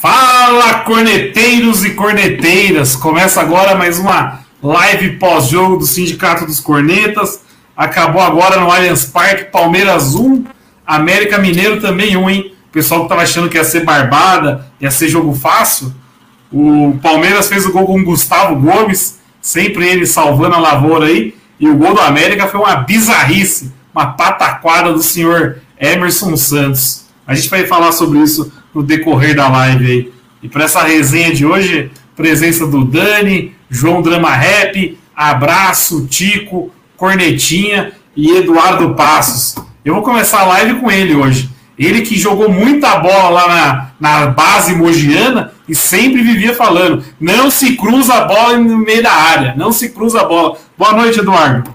Fala, corneteiros e corneteiras! Começa agora mais uma live pós-jogo do Sindicato dos Cornetas. Acabou agora no Allianz Parque, Palmeiras 1, América Mineiro também 1, hein? O pessoal que tava achando que ia ser barbada, ia ser jogo fácil. O Palmeiras fez o gol com o Gustavo Gomes, sempre ele salvando a lavoura aí. E o gol do América foi uma bizarrice, uma pataquada do senhor Emerson Santos. A gente vai falar sobre isso no decorrer da live aí. E para essa resenha de hoje, presença do Dani, João Drama Rap, Abraço, Tico, Cornetinha e Eduardo Passos. Eu vou começar a live com ele hoje. Ele que jogou muita bola lá na, na base mogiana e sempre vivia falando: não se cruza a bola no meio da área, não se cruza a bola. Boa noite, Eduardo.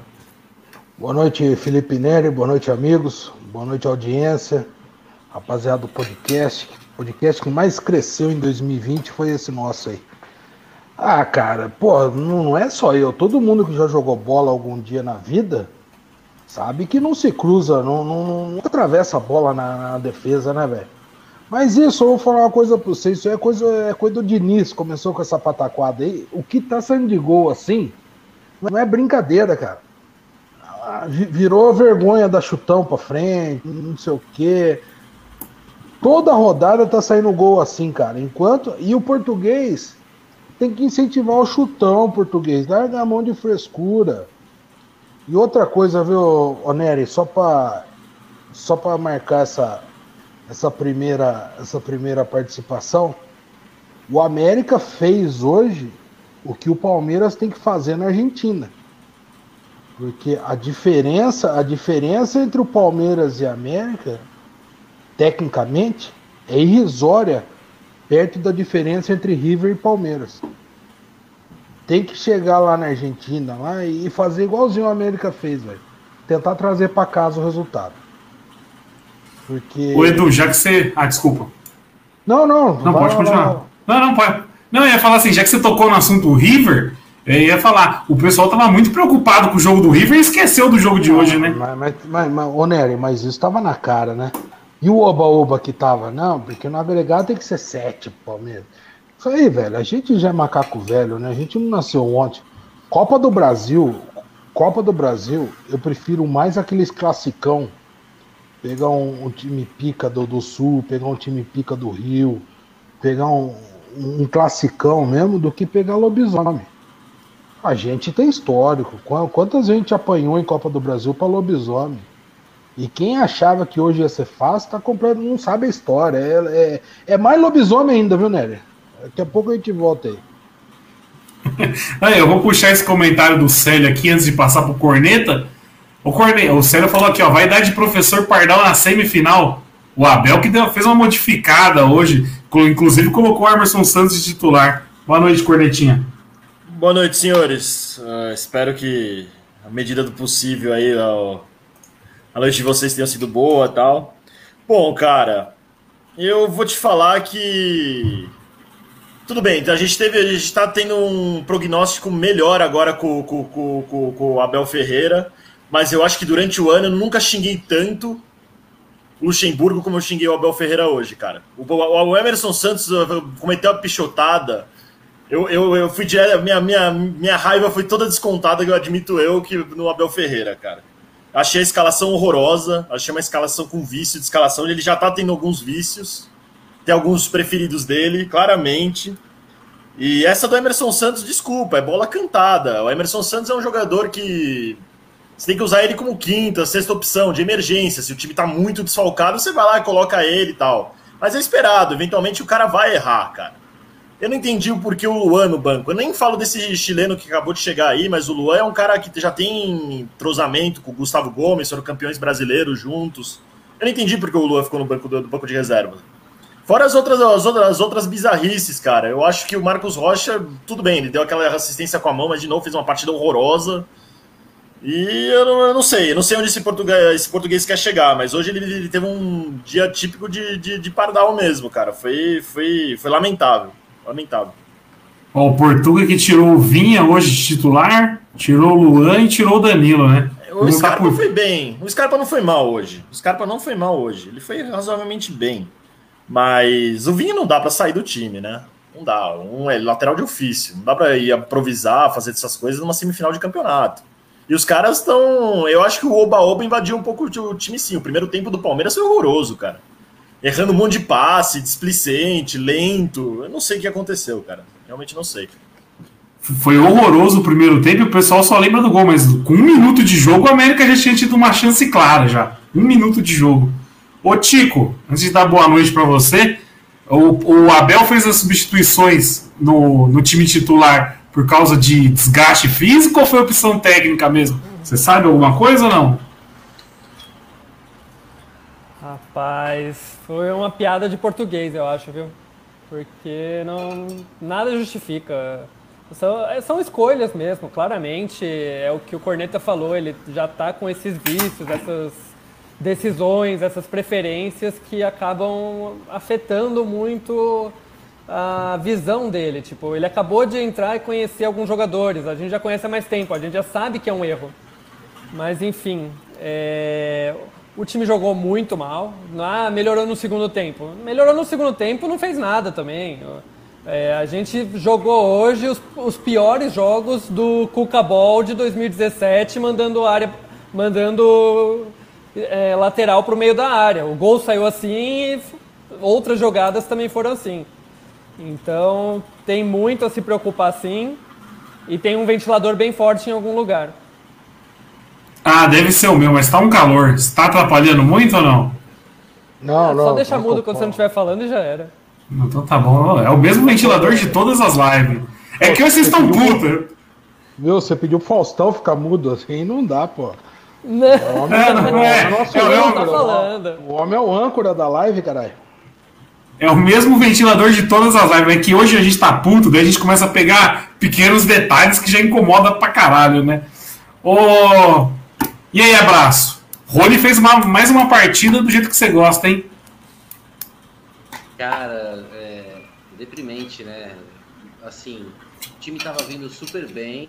Boa noite, Felipe Neri, boa noite, amigos, boa noite, audiência, rapaziada do podcast. O podcast que mais cresceu em 2020 foi esse nosso aí. Ah, cara, pô, não é só eu. Todo mundo que já jogou bola algum dia na vida sabe que não se cruza, não, não, não atravessa a bola na, na defesa, né, velho? Mas isso, eu vou falar uma coisa pra vocês, isso é coisa, é coisa do Diniz, começou com essa pataquada aí. O que tá saindo de gol assim, não é brincadeira, cara. Ah, virou vergonha da chutão pra frente, não sei o quê. Toda rodada tá saindo gol assim, cara. Enquanto. E o português tem que incentivar o chutão português. Larga a mão de frescura. E outra coisa, viu, Oneri, só para só para marcar essa, essa, primeira, essa primeira participação, o América fez hoje o que o Palmeiras tem que fazer na Argentina. Porque a diferença, a diferença entre o Palmeiras e a América tecnicamente, é irrisória perto da diferença entre River e Palmeiras. Tem que chegar lá na Argentina lá e fazer igualzinho a América fez, velho. Tentar trazer para casa o resultado. Porque. O Edu, já que você. Ah, desculpa. Não, não. Não, pode continuar. Não, não, pode. Não, eu ia falar assim, já que você tocou no assunto do River, eu ia falar, o pessoal tava muito preocupado com o jogo do River e esqueceu do jogo de hoje, né? Mas, mas, mas, mas ô Nery, mas isso tava na cara, né? E o oba-oba que tava, não, porque no agregado tem que ser sete, Palmeiras. Isso aí, velho, a gente já é macaco velho, né? A gente não nasceu ontem. Copa do Brasil, Copa do Brasil, eu prefiro mais aqueles classicão. Pegar um, um time pica do, do Sul, pegar um time pica do Rio, pegar um, um classicão mesmo, do que pegar lobisomem. A gente tem histórico. Quantas gente apanhou em Copa do Brasil para lobisomem? E quem achava que hoje ia ser fácil, tá comprando, não sabe a história. É, é, é mais lobisomem ainda, viu, Nery? Daqui a pouco a gente volta aí. aí eu vou puxar esse comentário do Célio aqui antes de passar pro Corneta. O, Corne... o Célio falou aqui, ó, vai dar de professor Pardal na semifinal. O Abel que deu, fez uma modificada hoje, inclusive colocou o Emerson Santos de titular. Boa noite, Cornetinha. Boa noite, senhores. Uh, espero que, à medida do possível, aí, ó, a noite de vocês tenha sido boa tal. Bom, cara, eu vou te falar que. Tudo bem, a gente teve. A gente tá tendo um prognóstico melhor agora com, com, com, com, o Abel Ferreira. Mas eu acho que durante o ano eu nunca xinguei tanto Luxemburgo como eu xinguei o Abel Ferreira hoje, cara. O, o Emerson Santos cometeu a pichotada. Eu, eu, eu fui. Minha, minha, minha raiva foi toda descontada, que eu admito eu, que no Abel Ferreira, cara. Achei a escalação horrorosa, achei uma escalação com vício de escalação. Ele já tá tendo alguns vícios, tem alguns preferidos dele, claramente. E essa do Emerson Santos, desculpa, é bola cantada. O Emerson Santos é um jogador que você tem que usar ele como quinta, sexta opção, de emergência. Se o time tá muito desfalcado, você vai lá e coloca ele e tal. Mas é esperado, eventualmente o cara vai errar, cara. Eu não entendi o porquê o Luan no banco. Eu nem falo desse chileno que acabou de chegar aí, mas o Luan é um cara que já tem entrosamento com o Gustavo Gomes, foram campeões brasileiros juntos. Eu não entendi porque o Luan ficou no banco do banco de reserva. Fora as outras, as outras, as outras bizarrices, cara. Eu acho que o Marcos Rocha, tudo bem, ele deu aquela assistência com a mão, mas de novo fez uma partida horrorosa. E eu não, eu não sei, eu não sei onde esse português, esse português quer chegar, mas hoje ele, ele teve um dia típico de, de, de, pardal mesmo, cara. Foi, foi, foi lamentável. Lamentável. Ó, o Portuga que tirou o Vinha hoje de titular, tirou o Luan e tirou o Danilo, né? O Scarpa por... foi bem. O Scarpa não foi mal hoje. O Scarpa não foi mal hoje. Ele foi razoavelmente bem. Mas o Vinha não dá para sair do time, né? Não dá. Um é lateral de ofício. Não dá para ir improvisar, fazer essas coisas numa semifinal de campeonato. E os caras estão. Eu acho que o Oba-Oba invadiu um pouco o time sim. O primeiro tempo do Palmeiras foi horroroso, cara. Errando um monte de passe, displicente, lento. Eu não sei o que aconteceu, cara. Realmente não sei. Foi horroroso o primeiro tempo o pessoal só lembra do gol, mas com um minuto de jogo, o América já tinha tido uma chance clara já. Um minuto de jogo. Ô Tico, antes de dar boa noite para você, o, o, Abel fez as substituições no, no time titular por causa de desgaste físico ou foi opção técnica mesmo? Você sabe alguma coisa ou não? Rapaz, foi uma piada de português, eu acho, viu? Porque não nada justifica. São, são escolhas mesmo, claramente. É o que o Corneta falou, ele já está com esses vícios, essas decisões, essas preferências que acabam afetando muito a visão dele. Tipo, ele acabou de entrar e conhecer alguns jogadores. A gente já conhece há mais tempo, a gente já sabe que é um erro. Mas enfim, é... o time jogou muito mal. Ah, melhorou no segundo tempo. Melhorou no segundo tempo, não fez nada também. É, a gente jogou hoje os, os, piores jogos do Cuca Ball de 2017, mandando área, mandando é, lateral para o meio da área. O gol saiu assim e outras jogadas também foram assim. Então tem muito a se preocupar sim. E tem um ventilador bem forte em algum lugar. Ah, deve ser o meu, mas tá um calor. Está atrapalhando muito ou não? Não, ah, não. Só deixa mudo quando você não estiver falando e já era. Então tá bom. É o mesmo ventilador de todas as lives. É que vocês estão putos. Viu, você pediu pro Faustão ficar mudo assim, não dá, pô. Não, o homem é, não é. Nosso é, âncora, tá falando. O homem é o âncora da live, caralho. É o mesmo ventilador de todas as lives. É que hoje a gente tá puto, daí a gente começa a pegar pequenos detalhes que já incomoda pra caralho, né? Ô. E aí, abraço. Rony fez uma, mais uma partida do jeito que você gosta, hein? Cara, é deprimente, né? Assim, o time tava vindo super bem,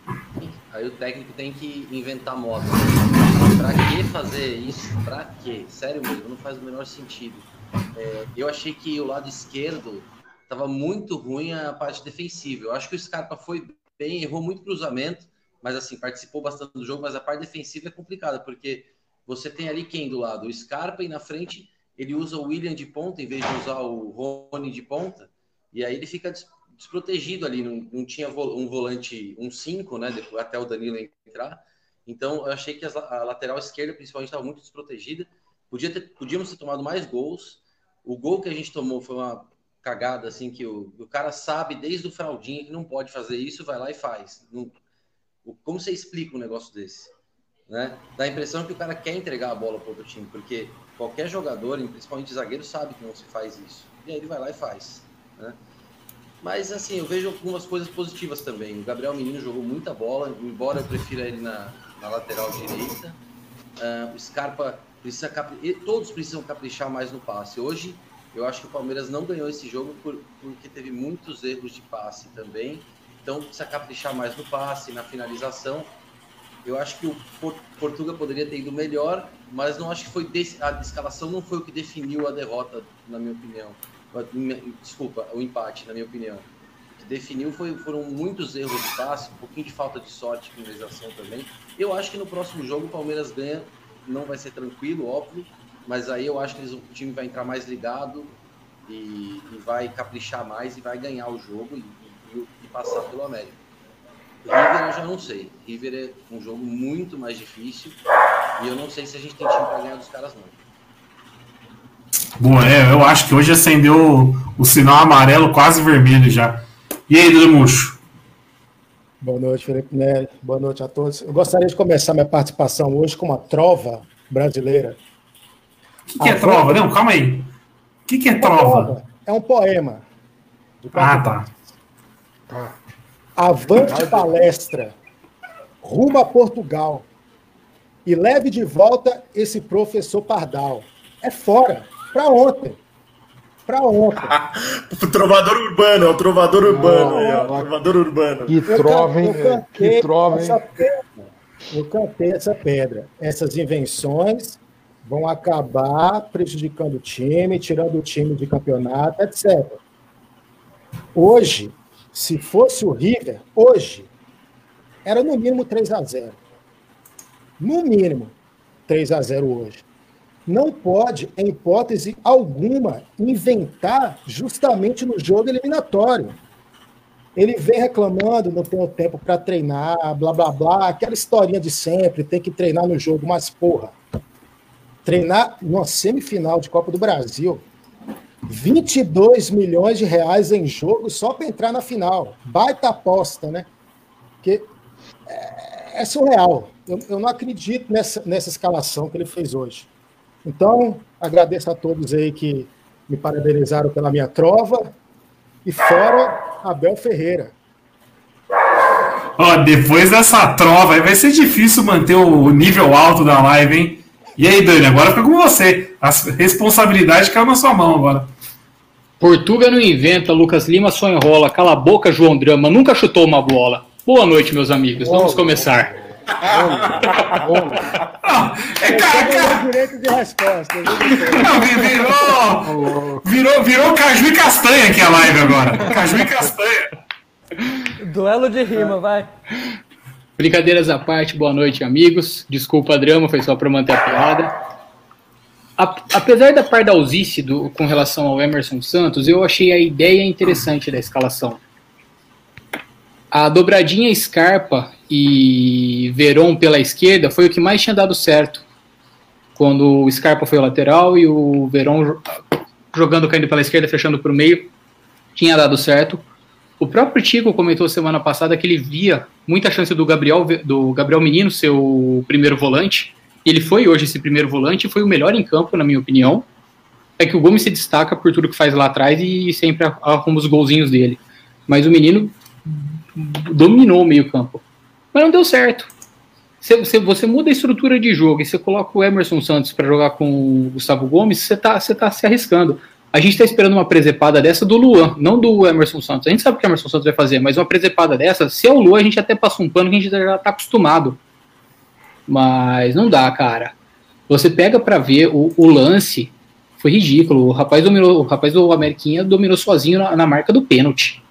aí o técnico tem que inventar moda. Pra que fazer isso? Pra quê? Sério mesmo, não faz o menor sentido. É, eu achei que o lado esquerdo estava muito ruim a parte defensiva. Eu acho que o Scarpa foi bem, errou muito cruzamento, mas assim, participou bastante do jogo, mas a parte defensiva é complicada, porque você tem ali quem do lado? O Scarpa e na frente ele usa o William de ponta em vez de usar o Rony de ponta, e aí ele fica desprotegido ali, não, não tinha um volante, um 5, né, até o Danilo entrar. Então, eu achei que a lateral esquerda, principalmente, estava muito desprotegida. Podia ter, podíamos ter tomado mais gols. O gol que a gente tomou foi uma cagada, assim, que o, o cara sabe desde o fraldinho que não pode fazer isso, vai lá e faz. Não, como você explica um negócio desse? Né? Dá a impressão que o cara quer entregar a bola para outro time, porque qualquer jogador, principalmente zagueiro, sabe que não se faz isso. E aí ele vai lá e faz. Né? Mas assim, eu vejo algumas coisas positivas também. O Gabriel Menino jogou muita bola, embora eu prefira ele na, na lateral direita. Uh, o Scarpa precisa todos precisam caprichar mais no passe. Hoje eu acho que o Palmeiras não ganhou esse jogo por, porque teve muitos erros de passe também. Então precisa caprichar mais no passe, na finalização. Eu acho que o Portugal poderia ter ido melhor, mas não acho que foi a escalação não foi o que definiu a derrota, na minha opinião. Desculpa, o empate, na minha opinião. O que definiu foi, foram muitos erros de passe, um pouquinho de falta de sorte, finalização também. Eu acho que no próximo jogo o Palmeiras ganha, não vai ser tranquilo, óbvio, mas aí eu acho que eles, o time vai entrar mais ligado e, e, vai caprichar mais e vai ganhar o jogo e passar pelo América. River eu já não sei. River é um jogo muito mais difícil e eu não sei se a gente tem time para ganhar dos caras não. Bom, é, eu acho que hoje acendeu o, o sinal amarelo quase vermelho já. E aí, Dudumucho? Boa noite, Felipe Nery. Boa noite a todos. Eu gostaria de começar minha participação hoje com uma trova brasileira. O que, que é trova? Não, calma aí. O que, que é trova? é um poema. Ah, tá. Avante palestra, rumo a Portugal e leve de volta esse professor Pardal. É fora, para ontem. Para ontem. o trovador urbano, é o trovador urbano. aí, ó, trovador urbano. Que trova, hein? Eu cantei Que trova, essa hein? pedra. Eu cantei essa pedra. Essas invenções vão acabar prejudicando o time, tirando o time de campeonato, etc. Hoje, se fosse o River, hoje, era no mínimo 3 a 0 No mínimo 3 a 0 hoje. Não pode, em hipótese alguma, inventar justamente no jogo eliminatório. Ele vem reclamando, não tem o tempo para treinar, blá blá blá, aquela historinha de sempre, tem que treinar no jogo, mas porra, treinar numa semifinal de Copa do Brasil, 22 milhões de reais em jogo só para entrar na final. Baita aposta, né? Porque é, é surreal. Eu, eu não acredito nessa, nessa escalação que ele fez hoje. Então, agradeço a todos aí que me parabenizaram pela minha trova. E fora Abel Ferreira. Ó, depois dessa trova vai ser difícil manter o nível alto da live, hein? E aí, Dani, agora fica com você. A responsabilidade caiu na sua mão agora. Portuga não inventa, Lucas Lima só enrola. Cala a boca, João Drama. Nunca chutou uma bola. Boa noite, meus amigos. Vamos começar. É cara, cara, direito de resposta. não, virou, virou, virou caju e castanha aqui a live agora. Caju e castanha. Duelo de rima, vai. Brincadeiras à parte, boa noite, amigos. Desculpa a drama, foi só para manter a piada. Apesar da pardalzice do, com relação ao Emerson Santos, eu achei a ideia interessante da escalação. A dobradinha Scarpa e Veron pela esquerda foi o que mais tinha dado certo. Quando o Scarpa foi o lateral e o Veron jo- jogando caindo pela esquerda, fechando para o meio, tinha dado certo. O próprio Tico comentou semana passada que ele via muita chance do Gabriel, do Gabriel Menino ser o primeiro volante. Ele foi hoje esse primeiro volante foi o melhor em campo, na minha opinião. É que o Gomes se destaca por tudo que faz lá atrás e sempre arruma os golzinhos dele. Mas o menino dominou o meio-campo. Mas não deu certo. Você, você, você muda a estrutura de jogo e você coloca o Emerson Santos para jogar com o Gustavo Gomes, você tá, você tá se arriscando. A gente tá esperando uma presepada dessa do Luan, não do Emerson Santos. A gente sabe o que o Emerson Santos vai fazer, mas uma presepada dessa, se é o Luan, a gente até passa um pano que a gente já tá acostumado. Mas não dá, cara. Você pega para ver o, o lance, foi ridículo. O rapaz dominou, o rapaz do Ameriquinha dominou sozinho na, na marca do pênalti.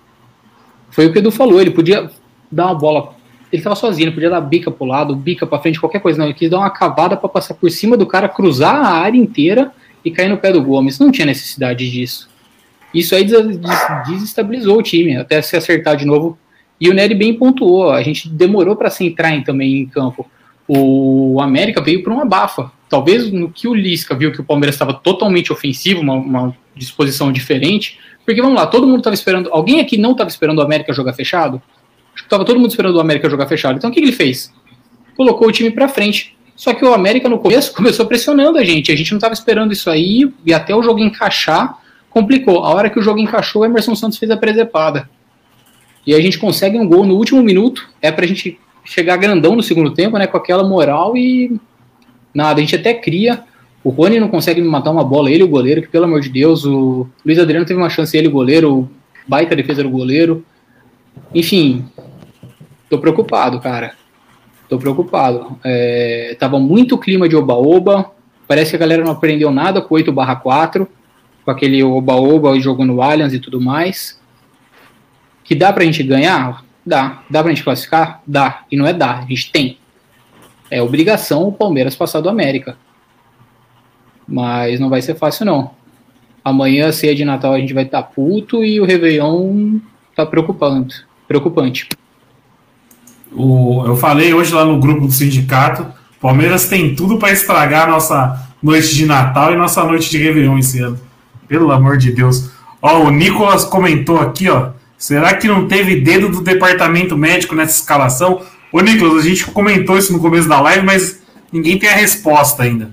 Foi o que o Edu falou, ele podia dar uma bola. Ele tava sozinho, ele podia dar bica pro lado, bica pra frente, qualquer coisa. Não, ele quis dar uma cavada para passar por cima do cara, cruzar a área inteira e cair no pé do Gomes. Não tinha necessidade disso. Isso aí des- des- desestabilizou o time, até se acertar de novo. E o Nery bem pontuou, a gente demorou para se entrar também em campo. O América veio para uma bafa. Talvez no que o Lisca viu que o Palmeiras estava totalmente ofensivo, uma, uma disposição diferente. Porque vamos lá, todo mundo estava esperando. Alguém aqui não estava esperando o América jogar fechado? Acho que estava todo mundo esperando o América jogar fechado. Então o que, que ele fez? Colocou o time para frente. Só que o América no começo começou pressionando a gente. A gente não estava esperando isso aí e até o jogo encaixar complicou. A hora que o jogo encaixou, o Emerson Santos fez a presepada. E a gente consegue um gol no último minuto. É pra gente chegar grandão no segundo tempo, né? Com aquela moral e nada. A gente até cria. O Rony não consegue matar uma bola, ele o goleiro, que pelo amor de Deus, o Luiz Adriano teve uma chance, ele o goleiro, baita defesa do goleiro. Enfim, tô preocupado, cara. Tô preocupado. É, tava muito clima de oba-oba. Parece que a galera não aprendeu nada com 8 barra 4, com aquele oba-oba jogando no Allianz e tudo mais. Que dá pra gente ganhar? Dá. Dá pra gente classificar? Dá. E não é dá, a gente tem. É obrigação o Palmeiras passar do América. Mas não vai ser fácil, não. Amanhã, ceia de Natal, a gente vai estar puto e o Réveillon tá preocupante. Preocupante. O, eu falei hoje lá no grupo do sindicato, Palmeiras tem tudo para estragar a nossa noite de Natal e nossa noite de Réveillon esse ano. Pelo amor de Deus. Ó, o Nicolas comentou aqui, ó. Será que não teve dedo do departamento médico nessa escalação? Ô, Nicolas, a gente comentou isso no começo da live, mas ninguém tem a resposta ainda.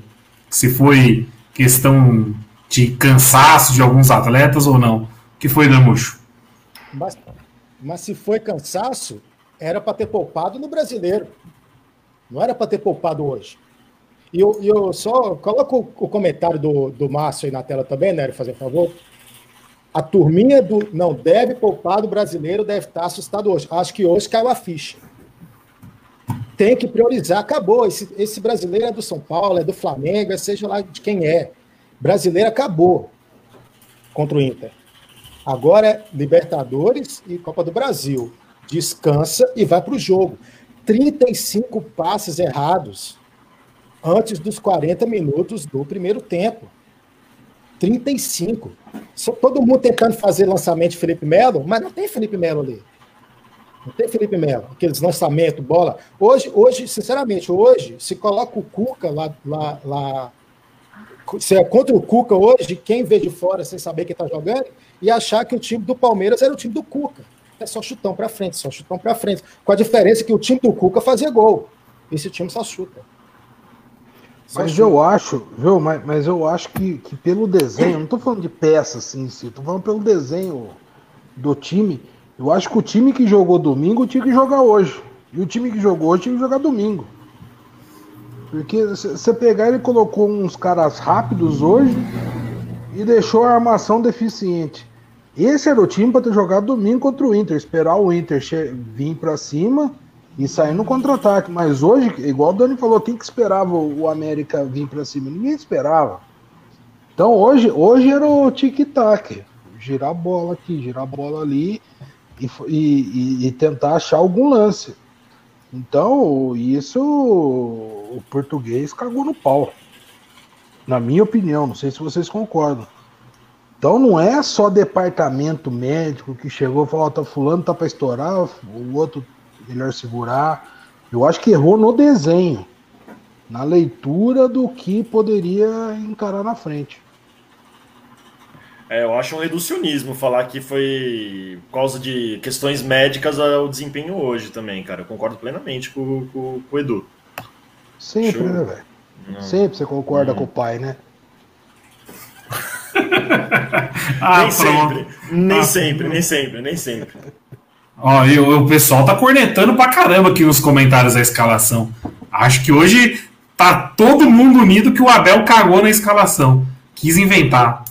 Se foi questão de cansaço de alguns atletas ou não? O que foi, Damucho? Mas, mas se foi cansaço, era para ter poupado no brasileiro. Não era para ter poupado hoje. E eu, eu só coloco o, comentário do, do Márcio aí na tela também, né? Fazer favor. A turminha do não deve poupar do brasileiro deve estar assustado hoje. Acho que hoje caiu a ficha. Tem que priorizar, acabou. Esse, esse brasileiro é do São Paulo, é do Flamengo, é seja lá de quem é. Brasileiro acabou contra o Inter. Agora é Libertadores e Copa do Brasil. Descansa e vai para o jogo. 35 passes errados antes dos 40 minutos do primeiro tempo. 35. Só todo mundo tentando fazer lançamento de Felipe Melo, mas não tem Felipe Melo ali. Não tem Felipe Melo, aqueles lançamentos, bola. Hoje, hoje, sinceramente, hoje, se coloca o Cuca lá, lá, lá se é contra o Cuca hoje, quem vê de fora sem saber quem está jogando, e achar que o time do Palmeiras era o time do Cuca. É só chutão para frente, só chutão para frente. Com a diferença que o time do Cuca fazia gol. Esse time só chuta. Mas eu acho, viu, mas, mas eu acho que, que pelo desenho, não estou falando de peça assim, estou falando pelo desenho do time. Eu acho que o time que jogou domingo tinha que jogar hoje. E o time que jogou hoje tinha que jogar domingo. Porque você pegar, ele colocou uns caras rápidos hoje e deixou a armação deficiente. Esse era o time para ter jogado domingo contra o Inter, esperar o Inter vir para cima e sair no contra-ataque. Mas hoje, igual o Dani falou, quem que esperava o América vir para cima? Ninguém esperava. Então hoje, hoje era o tic-tac. Girar a bola aqui, girar a bola ali e, e, e tentar achar algum lance. Então, isso o português cagou no pau. Na minha opinião, não sei se vocês concordam. Então não é só departamento médico que chegou e falou, tá fulano tá para estourar, o outro melhor segurar. Eu acho que errou no desenho, na leitura do que poderia encarar na frente. É, eu acho um reducionismo falar que foi por causa de questões médicas o desempenho hoje também, cara. Eu concordo plenamente com, com, com o Edu. Sempre, Show. né, velho? Sempre você concorda hum. com o pai, né? ah, nem sempre, nem ah, sempre, nem sempre, nem sempre. Ó, e o, pessoal tá cornetando pra caramba aqui nos comentários da escalação. Acho que hoje tá todo mundo unido que o Abel cagou na escalação. Quis inventar.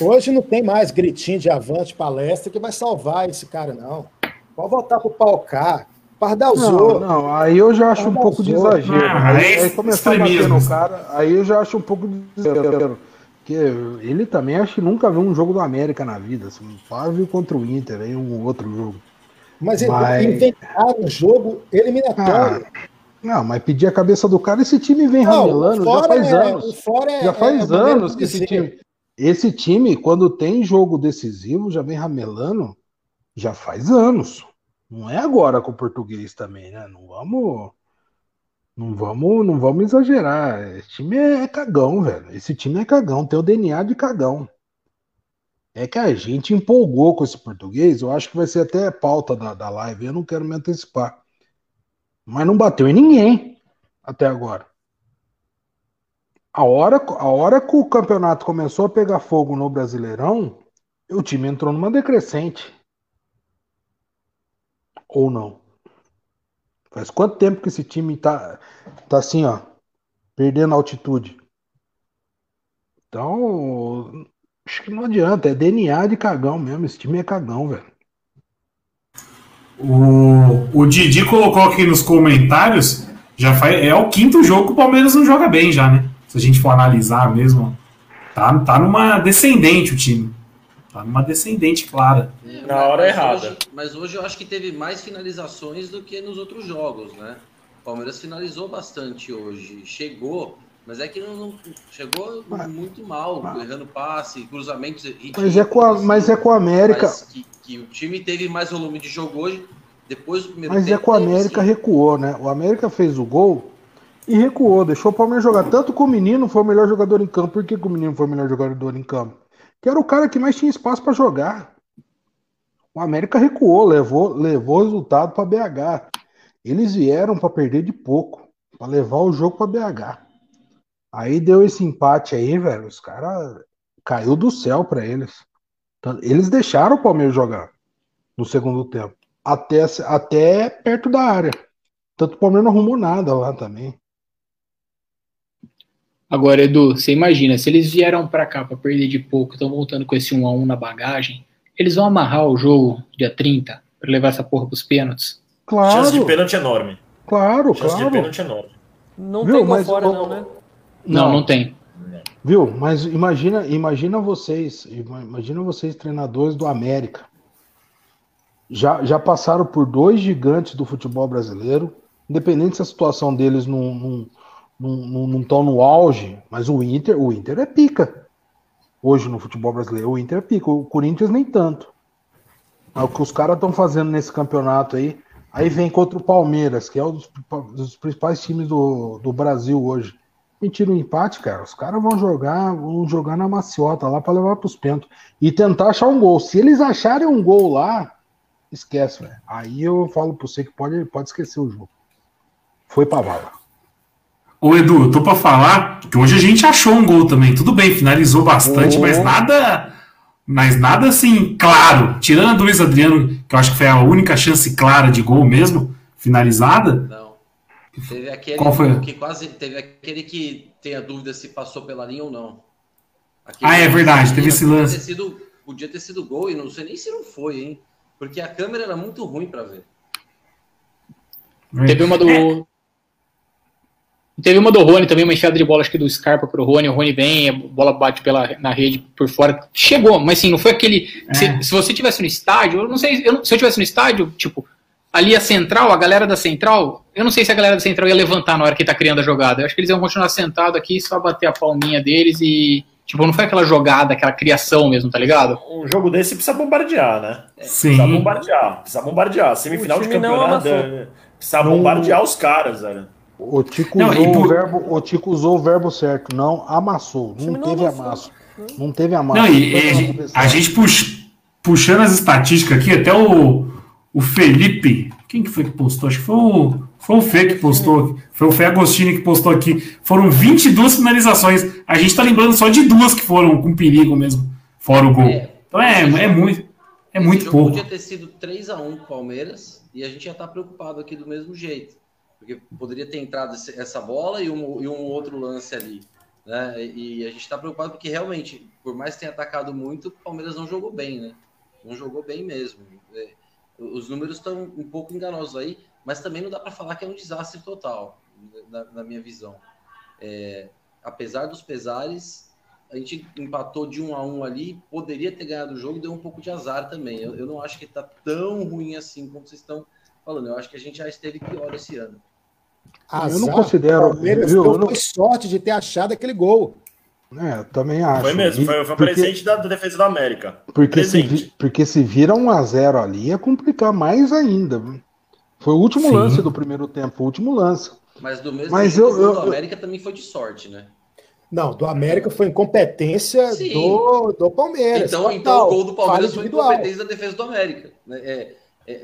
Hoje não tem mais gritinho de avante palestra que vai salvar esse cara, não. Pode voltar pro palcar. Pardalzou. Não, não, aí eu já acho Pardalzou. um pouco de exagero. Ah, aí, aí começar a bater no cara, aí eu já acho um pouco de exagero. Porque ele também acho que nunca viu um jogo do América na vida. Assim, só viu contra o Inter, aí um outro jogo. Mas, mas... inventar um jogo eliminatório. Ah, não, mas pedir a cabeça do cara, esse time vem não, ramelando já faz é, anos. É, já faz é, anos que esse time. Esse time, quando tem jogo decisivo, já vem ramelando já faz anos. Não é agora com o português também, né? Não vamos. Não vamos, não vamos exagerar. Esse time é cagão, velho. Esse time é cagão, tem o DNA de cagão. É que a gente empolgou com esse português. Eu acho que vai ser até pauta da, da live. Eu não quero me antecipar. Mas não bateu em ninguém até agora. A hora, a hora que o campeonato começou a pegar fogo no Brasileirão, o time entrou numa decrescente. Ou não? Faz quanto tempo que esse time tá, tá assim, ó, perdendo altitude? Então, acho que não adianta, é DNA de cagão mesmo. Esse time é cagão, velho. O, o Didi colocou aqui nos comentários, já faz, é o quinto jogo que o Palmeiras não joga bem já, né? se a gente for analisar mesmo, tá, tá numa descendente o time. Tá numa descendente clara. É, Na hora errada. Hoje, mas hoje eu acho que teve mais finalizações do que nos outros jogos, né? O Palmeiras finalizou bastante hoje. Chegou, mas é que não, não chegou mas, muito mal, mas, errando passe, cruzamentos. Mas é com a, mas é com a América. Que, que, o time teve mais volume de jogo hoje. Depois do primeiro Mas é tempo, é com a América recuou, né? O América fez o gol e recuou, deixou o Palmeiras jogar. Tanto que o menino foi o melhor jogador em campo. Por que, que o menino foi o melhor jogador em campo? Que era o cara que mais tinha espaço para jogar. O América recuou, levou, levou o resultado para BH. Eles vieram para perder de pouco, para levar o jogo para BH. Aí deu esse empate aí, velho. Os caras caiu do céu para eles. Eles deixaram o Palmeiras jogar no segundo tempo, até, até perto da área. Tanto o Palmeiras não arrumou nada lá também. Agora, Edu, você imagina, se eles vieram para cá para perder de pouco, estão voltando com esse 1 a 1 na bagagem, eles vão amarrar o jogo dia 30 para levar essa porra pros pênaltis. Claro. Chance de pênalti enorme. Claro, Chance claro. de pênalti enorme. Não Viu, tem mas, fora, não, né? Não, não tem. Viu? Mas imagina, imagina vocês, imagina vocês treinadores do América. Já, já passaram por dois gigantes do futebol brasileiro, independente se a situação deles não, não, não estão no auge, mas o Inter, o Inter é pica. Hoje no futebol brasileiro, o Inter é pica. O Corinthians nem tanto. É o que os caras estão fazendo nesse campeonato aí. Aí vem contra o Palmeiras, que é um dos, dos principais times do, do Brasil hoje. E tira um empate, cara. Os caras vão jogar, vão jogar na maciota lá para levar para os pentos e tentar achar um gol. Se eles acharem um gol lá, esquece, velho. Aí eu falo para você que pode, pode esquecer o jogo. Foi pra vala. Ô Edu, eu tô pra falar que hoje a gente achou um gol também. Tudo bem, finalizou bastante, oh. mas nada. Mas nada assim, claro. Tirando a do Luiz Adriano, que eu acho que foi a única chance clara de gol mesmo, finalizada. Não. Teve aquele Qual foi? que quase. Teve aquele que tem a dúvida se passou pela linha ou não. Aquele ah, é verdade, teve esse lance. Ter sido, podia ter sido gol, e não sei nem se não foi, hein? Porque a câmera era muito ruim para ver. Teve uma do. É. Teve uma do Rony também, uma enfiada de bola, acho que do Scarpa pro Rony. O Rony vem, a bola bate pela, na rede por fora. Chegou, mas assim, não foi aquele. É. Se, se, você tivesse no estádio, eu não sei. Eu, se eu tivesse no estádio, tipo, ali a central, a galera da central, eu não sei se a galera da central ia levantar na hora que tá criando a jogada. Eu acho que eles iam continuar sentados aqui, só bater a palminha deles e. Tipo, não foi aquela jogada, aquela criação mesmo, tá ligado? Um jogo desse precisa bombardear, né? Sim. Precisa bombardear, precisa bombardear. Semifinal de campeonato. Precisa bombardear os caras, velho. O Tico, não, usou por... o verbo, o Tico usou o verbo certo, não amassou. Não teve não amasso. Não teve amasso. Não, e, e a gente pux, puxando as estatísticas aqui, até o, o Felipe, quem que foi que postou? Acho que foi o, foi o Fê que postou. Foi o Fê Agostini que postou aqui. Foram 22 finalizações. A gente tá lembrando só de duas que foram com perigo mesmo, fora o gol. É, então é, é muito, é muito pouco. Podia ter sido 3 a 1 Palmeiras e a gente já tá preocupado aqui do mesmo jeito porque poderia ter entrado essa bola e um, e um outro lance ali. Né? E a gente está preocupado porque realmente, por mais que tenha atacado muito, o Palmeiras não jogou bem, né? Não jogou bem mesmo. Os números estão um pouco enganosos aí, mas também não dá para falar que é um desastre total, na, na minha visão. É, apesar dos pesares, a gente empatou de um a um ali, poderia ter ganhado o jogo, deu um pouco de azar também. Eu, eu não acho que está tão ruim assim como vocês estão falando. Eu acho que a gente já esteve pior esse ano. Azar, eu não considero. Palmeiras viu, eu não... sorte de ter achado aquele gol. É, eu também acho. Foi mesmo, foi, foi porque, presente da, da, defesa da América. Porque se, porque se vira um a 0 ali, ia complicar mais ainda. Foi o último Sim. lance do primeiro tempo, o último lance. Mas do mesmo Mas eu, eu, do América também foi de sorte, né? Não, do América foi incompetência do, do Palmeiras. Então, então o gol do Palmeiras foi incompetência da defesa do América. Né? É,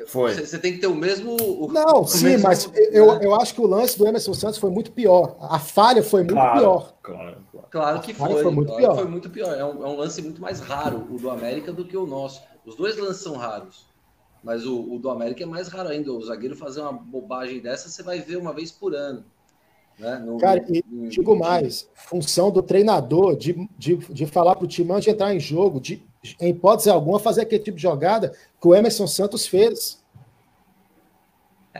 foi. Você tem que ter o mesmo. O, não, o sim, mesmo, mas eu, né? eu acho que o lance do Emerson Santos foi muito pior. A falha foi muito claro, pior. Claro, claro. claro que foi. Foi muito, claro pior. foi muito pior. É um, é um, lance muito mais raro o do América do que o nosso. Os dois lances são raros. Mas o, o do América é mais raro ainda. O zagueiro fazer uma bobagem dessa, você vai ver uma vez por ano. Né? No, Cara, e no, digo no mais, função do treinador de, de, de falar para o time antes de entrar em jogo, de, em hipótese alguma, fazer aquele tipo de jogada que o Emerson Santos fez.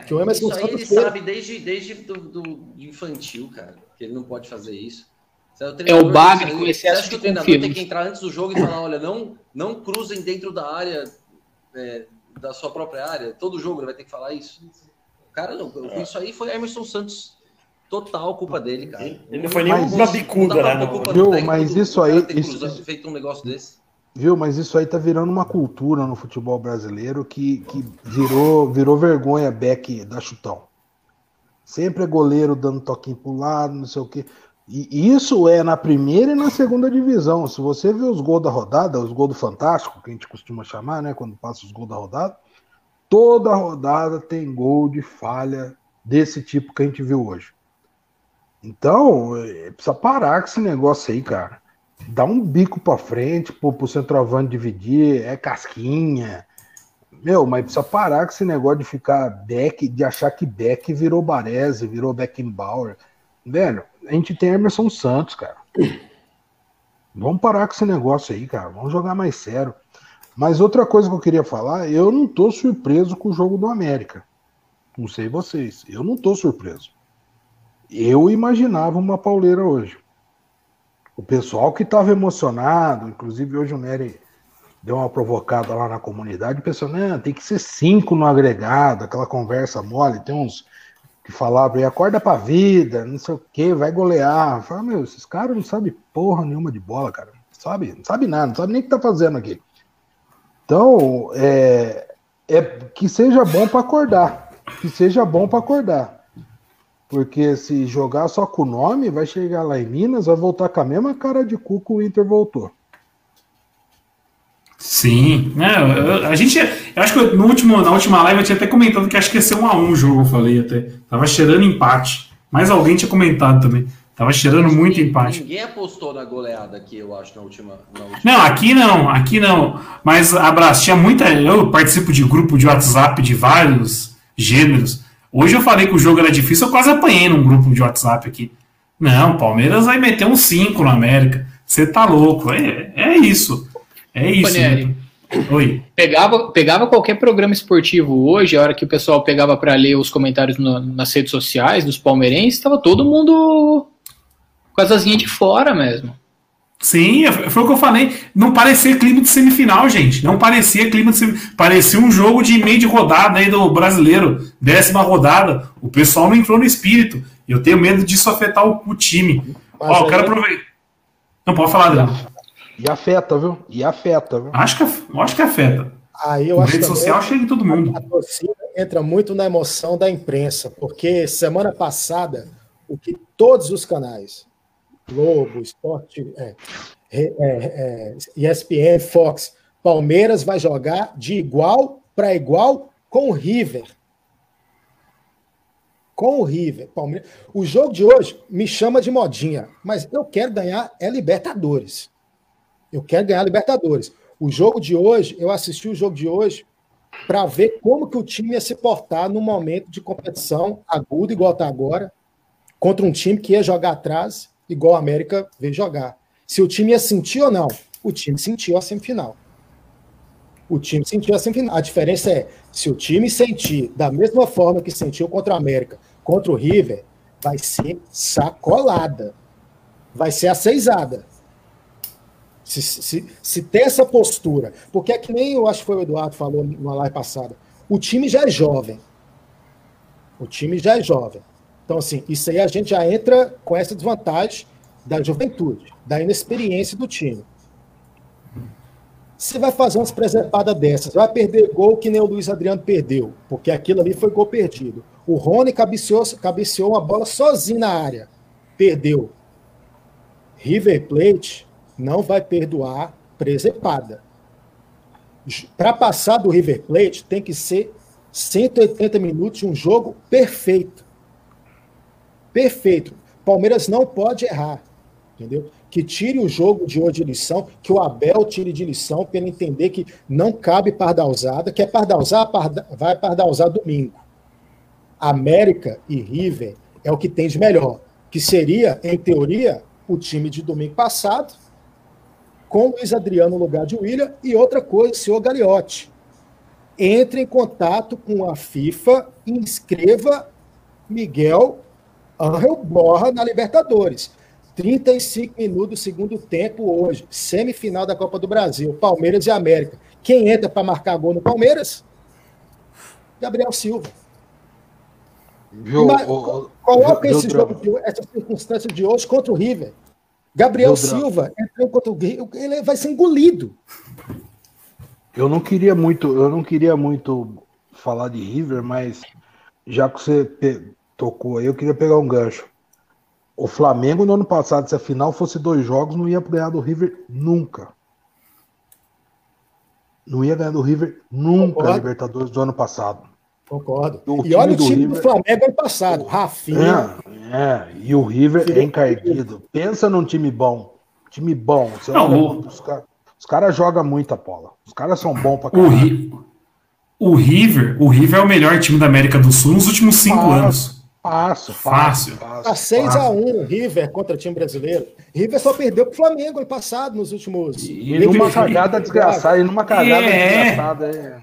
Que o Emerson isso aí Santos ele fez. sabe desde, desde do, do, infantil, cara, que ele não pode fazer isso. É o, é o Bagre com excesso Você acha que o treinador tem que entrar antes do jogo e falar, olha, não, não cruzem dentro da área, é, da sua própria área? Todo jogo ele vai ter que falar isso? Cara, não, é. isso aí foi Emerson Santos total culpa dele, cara. Ele não foi nem uma bicuda, né? Viu, mas isso aí. Isso, feito um negócio desse. Viu, mas isso aí tá virando uma cultura no futebol brasileiro que, que virou, virou vergonha back da chutão. Sempre é goleiro dando toquinho pro lado, não sei o quê. E isso é na primeira e na segunda divisão. Se você vê os gols da rodada, os gols do Fantástico, que a gente costuma chamar, né? Quando passa os gols da rodada, toda rodada tem gol de falha desse tipo que a gente viu hoje. Então, é, precisa parar com esse negócio aí, cara. Dá um bico para frente pro, pro centroavante dividir, é casquinha. Meu, mas precisa parar com esse negócio de ficar Beck, de achar que Beck virou Baresi, virou Beckenbauer. Velho, a gente tem Emerson Santos, cara. Vamos parar com esse negócio aí, cara. Vamos jogar mais sério. Mas outra coisa que eu queria falar, eu não tô surpreso com o jogo do América. Não sei vocês, eu não tô surpreso. Eu imaginava uma pauleira hoje. O pessoal que estava emocionado, inclusive hoje o Nery deu uma provocada lá na comunidade, pensando, né, tem que ser cinco no agregado, aquela conversa mole, tem uns que falavam aí, acorda pra vida, não sei o que, vai golear. Fala, meu, esses caras não sabem porra nenhuma de bola, cara. Sabe, não sabe nada, não sabe nem o que tá fazendo aqui. Então, é, é que seja bom para acordar. Que seja bom para acordar. Porque se jogar só com o nome, vai chegar lá em Minas, vai voltar com a mesma cara de cu que o Inter voltou. Sim, né? Eu, a gente, eu acho que no último, na última live eu tinha até comentado que acho que ia ser um a um o jogo, eu falei até. Tava cheirando empate. Mas alguém tinha comentado também. Tava cheirando muito empate. Ninguém apostou na goleada aqui, eu acho, na última. Na última não, aqui não, aqui não. Mas, abraço, tinha muita. Eu participo de grupo de WhatsApp de vários gêneros. Hoje eu falei que o jogo era difícil, eu quase apanhei num grupo de WhatsApp aqui. Não, Palmeiras vai meter um 5 no América. Você tá louco. É, é isso. É isso. Né? Oi. Pegava, pegava qualquer programa esportivo hoje, a hora que o pessoal pegava para ler os comentários no, nas redes sociais dos palmeirenses, estava todo mundo com as asinhas de fora mesmo. Sim, foi o que eu falei. Não parecia clima de semifinal, gente. Não parecia clima de semifinal. Parecia um jogo de meio de rodada aí do brasileiro. Décima rodada. O pessoal não entrou no espírito. Eu tenho medo disso afetar o, o time. Mas Ó, eu quero aproveitar. Não pode falar, Adriano. E afeta, viu? E afeta, viu? Acho que, acho que afeta. Aí eu acho rede social chega em todo mundo. A torcida entra muito na emoção da imprensa, porque semana passada, o que todos os canais, Globo, Esporte, é, é, é, ESPN, Fox, Palmeiras vai jogar de igual para igual com o River. Com o River. Palmeiras. O jogo de hoje me chama de modinha, mas eu quero ganhar é Libertadores. Eu quero ganhar Libertadores. O jogo de hoje, eu assisti o jogo de hoje para ver como que o time ia se portar no momento de competição agudo, igual está agora, contra um time que ia jogar atrás, igual a América veio jogar. Se o time ia sentir ou não, o time sentiu a semifinal. O time sentiu a semifinal. A diferença é, se o time sentir da mesma forma que sentiu contra a América, contra o River, vai ser sacolada. Vai ser aceizada. Se, se, se tem essa postura, porque é que nem eu acho que foi o Eduardo falou na live passada, o time já é jovem. O time já é jovem. Então, assim, isso aí a gente já entra com essa desvantagem da juventude, da inexperiência do time. Você vai fazer umas preservadas dessas, vai perder gol que nem o Luiz Adriano perdeu, porque aquilo ali foi gol perdido. O Rony cabeceou, cabeceou uma bola sozinho na área, perdeu. River Plate não vai perdoar presepada. Para passar do River Plate, tem que ser 180 minutos de um jogo perfeito. Perfeito. Palmeiras não pode errar. Entendeu? Que tire o jogo de hoje de lição, que o Abel tire de lição para ele entender que não cabe pardalzada, que é pardalzar, parda, vai pardalzar domingo. América e River é o que tem de melhor, que seria, em teoria, o time de domingo passado, com Luiz Adriano no lugar de William. E outra coisa, senhor Gagliotti, entre em contato com a FIFA inscreva Miguel Angel Borra na Libertadores. 35 minutos do segundo tempo hoje, semifinal da Copa do Brasil, Palmeiras e América. Quem entra para marcar gol no Palmeiras? Gabriel Silva. Viu, Mas, o, coloca viu, esse viu, jogo, de, essa circunstância de hoje contra o River. Gabriel Silva entrou contra o ele vai ser engolido. Eu não queria muito, eu não queria muito falar de River, mas já que você tocou aí, eu queria pegar um gancho. O Flamengo no ano passado, se a final fosse dois jogos, não ia ganhar do River nunca. Não ia ganhar do River nunca a Libertadores do ano passado. Concordo. O e olha o time do, do Flamengo ano passado, Rafinha. É, é, e o River é encardido. Pensa num time bom. Time bom. Você Não, olha, o- os caras cara jogam muita bola. Os caras são bons pra O, caralho. Ri- o River, o River é o melhor time da América do Sul nos últimos cinco Fácil. anos. Fácil, Fácil. fácil. Tá 6 fácil. a 1 o River contra o time brasileiro. River só perdeu pro Flamengo ano passado, nos últimos. E numa cagada desgraçada, e numa cagada É. desgraçada. É.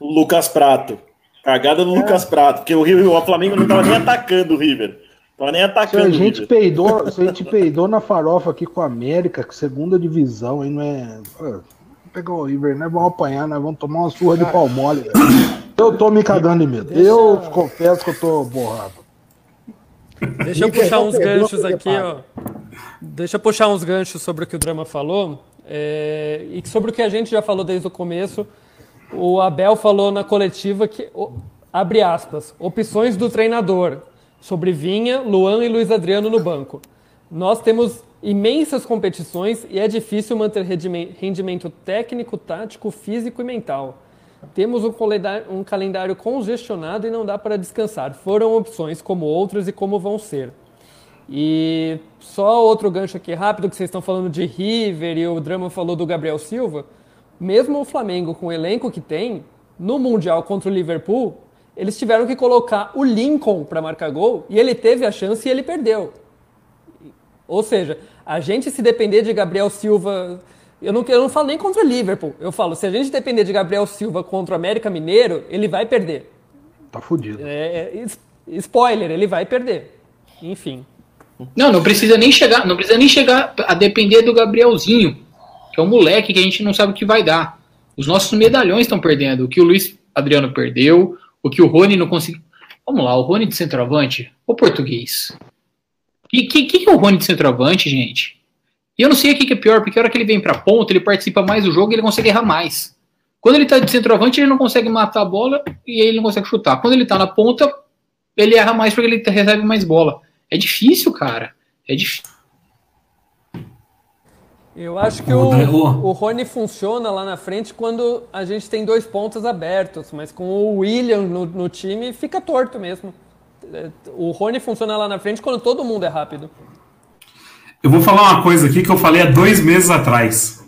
Lucas Prato. Cagada do Lucas Prato, porque o, Rio, o Flamengo não tava nem atacando o River. Tava nem Se a atacando o gente River. peidou, se a gente peidou na farofa aqui com a América, que segunda divisão, aí não é. Pô, pegar o River, né? Vamos apanhar, nós vamos tomar uma surra de pau mole. velho. Eu tô me cagando de medo. Eu confesso que eu tô borrado. Deixa eu puxar uns ganchos aqui, ó. Deixa eu puxar uns ganchos sobre o que o Drama falou. é, e sobre o que a gente já falou desde o começo. O Abel falou na coletiva que, o- abre aspas, opções do treinador sobre Vinha, Luan e Luiz Adriano no banco. Nós temos imensas competições e é difícil manter rendime- rendimento técnico, tático, físico e mental. Temos um um calendário congestionado e não dá para descansar. Foram opções como outras e como vão ser. E só outro gancho aqui rápido que vocês estão falando de River e o Drama falou do Gabriel Silva. Mesmo o Flamengo com o elenco que tem, no Mundial contra o Liverpool, eles tiveram que colocar o Lincoln para marcar gol e ele teve a chance e ele perdeu. Ou seja, a gente se depender de Gabriel Silva. Eu não, eu não falo nem contra o Liverpool. Eu falo, se a gente depender de Gabriel Silva contra o América Mineiro, ele vai perder. Tá fudido. É, é, spoiler, ele vai perder. Enfim. Não, não precisa nem chegar, não precisa nem chegar a depender do Gabrielzinho, que é um moleque que a gente não sabe o que vai dar. Os nossos medalhões estão perdendo, o que o Luiz Adriano perdeu, o que o Rony não conseguiu. Vamos lá, o Rony de centroavante, o português. E que, que que é o Rony de centroavante, gente? E eu não sei o que é pior, porque a hora que ele vem pra ponta, ele participa mais do jogo e ele consegue errar mais. Quando ele tá de centroavante, ele não consegue matar a bola e aí ele não consegue chutar. Quando ele tá na ponta, ele erra mais porque ele recebe mais bola. É difícil, cara. É difícil. Eu acho que O o, Dre- o- o Rony funciona lá na frente quando a gente tem dois pontos abertos, mas com o William no, no time fica torto mesmo. É, O Rony funciona lá na frente quando todo mundo é rápido. Eu vou falar uma coisa aqui que eu falei há dois meses atrás.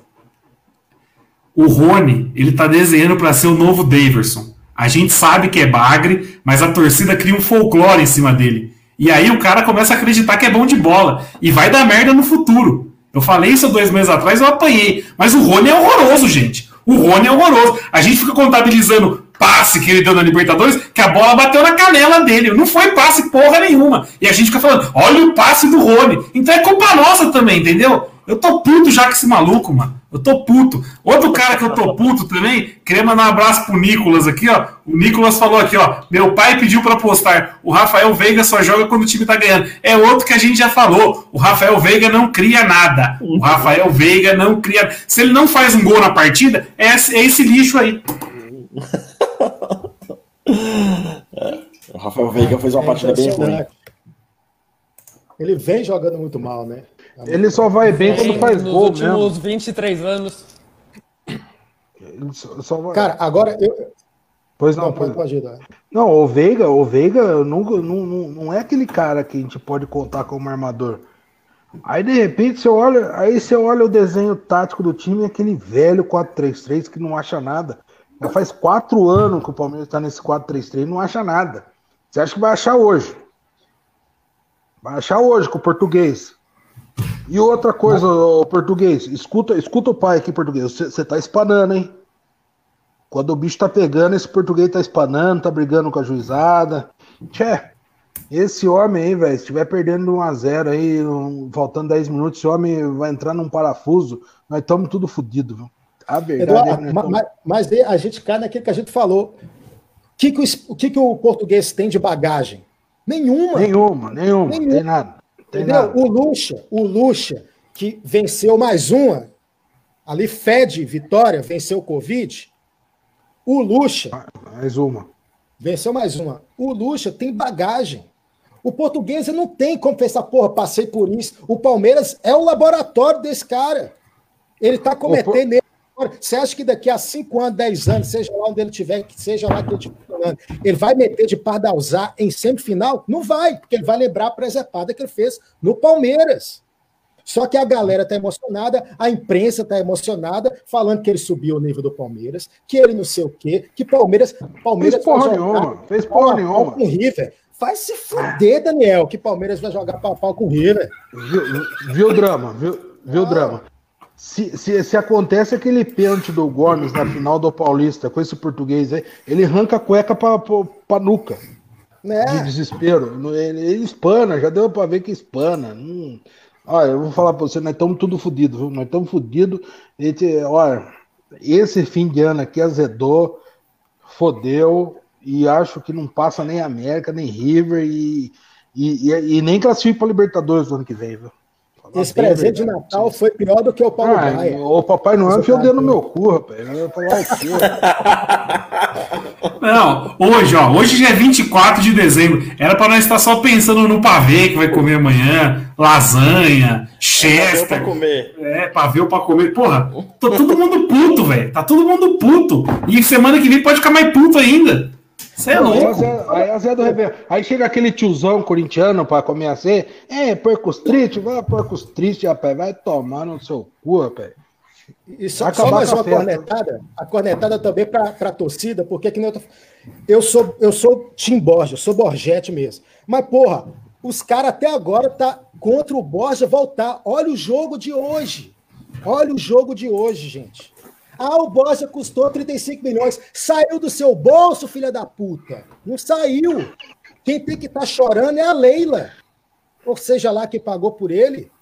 O Rony, ele tá desenhando para ser o novo Daverson. A gente sabe que é bagre, mas a torcida cria um folclore em cima dele. E aí o cara começa a acreditar que é bom de bola. E vai dar merda no futuro. Eu falei isso há dois meses atrás, eu apanhei. Mas o Rony é horroroso, gente. O Rony é horroroso. A gente fica contabilizando passe que ele deu na Libertadores, que a bola bateu na canela dele. Não foi passe porra nenhuma. E a gente fica falando, olha o passe do Rony. Então é culpa nossa também, entendeu? Eu tô puto já com esse maluco, mano. Eu tô puto. Outro cara que eu tô puto também, queria mandar um abraço pro Nicolas aqui, ó. O Nicolas falou aqui, ó. Meu pai pediu pra postar. O Rafael Veiga só joga quando o time tá ganhando. É outro que a gente já falou. O Rafael Veiga não cria nada. O Rafael Veiga não cria. Se ele não faz um gol na partida, é esse, é esse lixo aí. O Rafael Veiga fez uma partida bem ruim. Ele vem jogando muito mal, né? Ele só vai bem quando faz Nos gol últimos mesmo. 23 anos. Ele só, só vai... Cara, agora eu. pois não, Não, pois pode, pode Dói. Não, o Veiga, o Veiga nunca, não, não, não é aquele cara que a gente pode contar como armador. Aí de repente você olha, aí você olha o desenho tático do time, é aquele velho 4-3-3 que não acha nada. Já faz quatro anos que o Palmeiras está nesse 4-3-3 e não acha nada. Você acha que vai achar hoje? Vai achar hoje com o português. E outra coisa, o português, escuta, escuta o pai aqui, português. Você tá espanando, hein? Quando o bicho tá pegando, esse português tá espanando, tá brigando com a juizada. Tchê, esse homem aí, velho, se estiver perdendo de 1x0 aí, um- faltando 10 minutos, esse homem vai entrar num parafuso, nós estamos tudo fodido, viu? A verdade é Eduardo, ma- mas, aí a gente cai naquilo que a gente falou. O que, que o, que, que o português tem de bagagem? Nenhuma. Nenhuma, nenhuma, Nenhuma. tem nada. Tem Entendeu? nada. O Lucha, o Lucha, que venceu mais uma, ali fede vitória, venceu o Covid. O Lucha Mais uma. venceu mais uma. O Lucha tem bagagem. O português não tem como pensar, porra, passei por isso. O Palmeiras é o laboratório desse cara. Ele está cometendo erro. Você acha que daqui a 5 anos, 10 anos, seja lá onde ele estiver, que seja lá que ele estiver falando, ele vai meter de pardalzar em semifinal? Não vai, porque ele vai lembrar a presepada que ele fez no Palmeiras. Só que a galera tá emocionada, a imprensa tá emocionada, falando que ele subiu o nível do Palmeiras, que ele não sei o quê, que Palmeiras. Palmeiras Fez porra nenhuma, fez porra nenhuma. Com River. Vai se fuder, Daniel, que Palmeiras vai jogar pau a pau com o River. Viu, viu o drama? Viu, viu o drama? Se, se, se acontece aquele pênalti do Gomes na final do Paulista com esse português aí, ele arranca a cueca pra, pra, pra nuca. Né? De desespero. Ele, ele espana, já deu pra ver que espana. Hum. Olha, eu vou falar pra você, nós estamos tudo fodidos, viu? Nós estamos fodidos. Olha, esse fim de ano aqui azedou, fodeu, e acho que não passa nem América, nem River, e, e, e, e nem classifica pra Libertadores no ano que vem, viu? Esse bem presente de. Natal foi pior do que o Paulo Ah, Gaia. o Papai Noel enfiou o dedo no meu cu, rapaz. Não, hoje, ó, hoje já é 24 de dezembro. Era pra nós estar só pensando no pavê que vai comer amanhã, lasanha, chester. pra comer. É, pavê pra comer. Porra, tô todo mundo puto, velho. Tá todo mundo puto. E semana que vem pode ficar mais puto ainda. Você é Aí louco. a Zé- Aí, a Zé do Rebelo- aí chega aquele tiozão corintiano pra comer assim. É, porcos tristes, vai porcos tristes, rapaz. Vai tomar no seu cu, rapaz. E só, só mais a uma festa. cornetada, a cornetada também para a torcida, porque que nem eu, tô... eu sou eu sou Tim Borja, eu sou Borgete mesmo. Mas porra, os caras até agora tá contra o Borja voltar. Olha o jogo de hoje. Olha o jogo de hoje, gente. Ah, o Borja custou 35 milhões. Saiu do seu bolso, filha da puta. Não saiu. Quem tem que estar chorando é a Leila. Ou seja lá quem pagou por ele.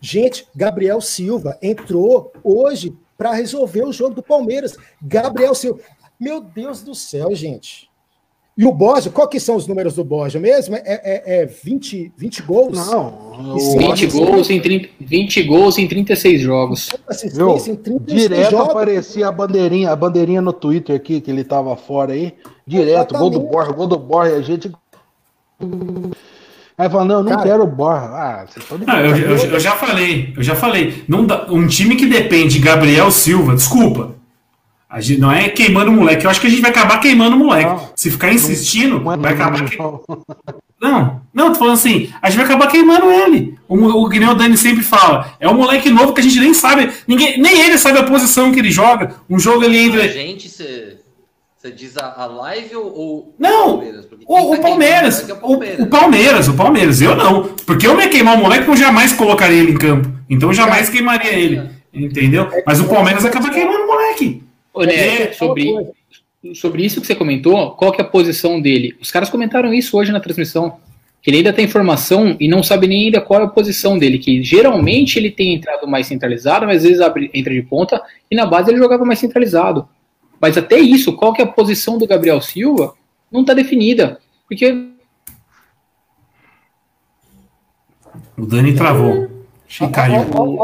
Gente, Gabriel Silva entrou hoje para resolver o jogo do Palmeiras. Gabriel Silva. Meu Deus do céu, gente. E o Borja, qual que são os números do Borja mesmo? É, é, é 20, 20 gols? Não, E o- 20 gols, em 30, 20 gols em 36 jogos. Viu? Em 36 Direto jogos. aparecia a bandeirinha, a bandeirinha no Twitter aqui, que ele tava fora aí. Direto, gol do. Borja, gol do Borja, a gente. Aí fala, não, eu não Cara. quero o Borja. Ah, Ah, eu, eu- eu já falei, eu já falei. Não dá- um time que depende de Gabriel Silva, desculpa. A gente, não é queimando o moleque. Eu acho que a gente vai acabar queimando o moleque. Não. Se ficar insistindo, Não é vai acabar. que- não. Não, tô falando assim, a gente vai acabar queimando ele. O, o que nem o Dani sempre fala. É um moleque novo que a gente nem sabe. Ninguém, nem ele sabe a posição que ele joga. Um jogo ele A entra. gente, você você diz a, a live ou, ou Não, Palmeiras? O, quem o tá Palmeiras, queimando é o, o Palmeiras. o Palmeiras, o Palmeiras, eu não. Porque eu não ia queimar o moleque, eu jamais colocaria ele em campo. Então eu jamais queimaria ele. Entendeu? Mas o Palmeiras acaba queimando o moleque. Neto, É, sobre, sobre isso que você comentou, qual que é a posição dele? Os caras comentaram isso hoje na transmissão. Que ele ainda tem informação e não sabe nem ainda qual é a posição dele. Que geralmente ele tem entrado mais centralizado, mas às vezes abre, entra de ponta, e na base ele jogava mais centralizado. Mas até isso, qual que é a posição do Gabriel Silva, não está definida. Porque O Dani travou.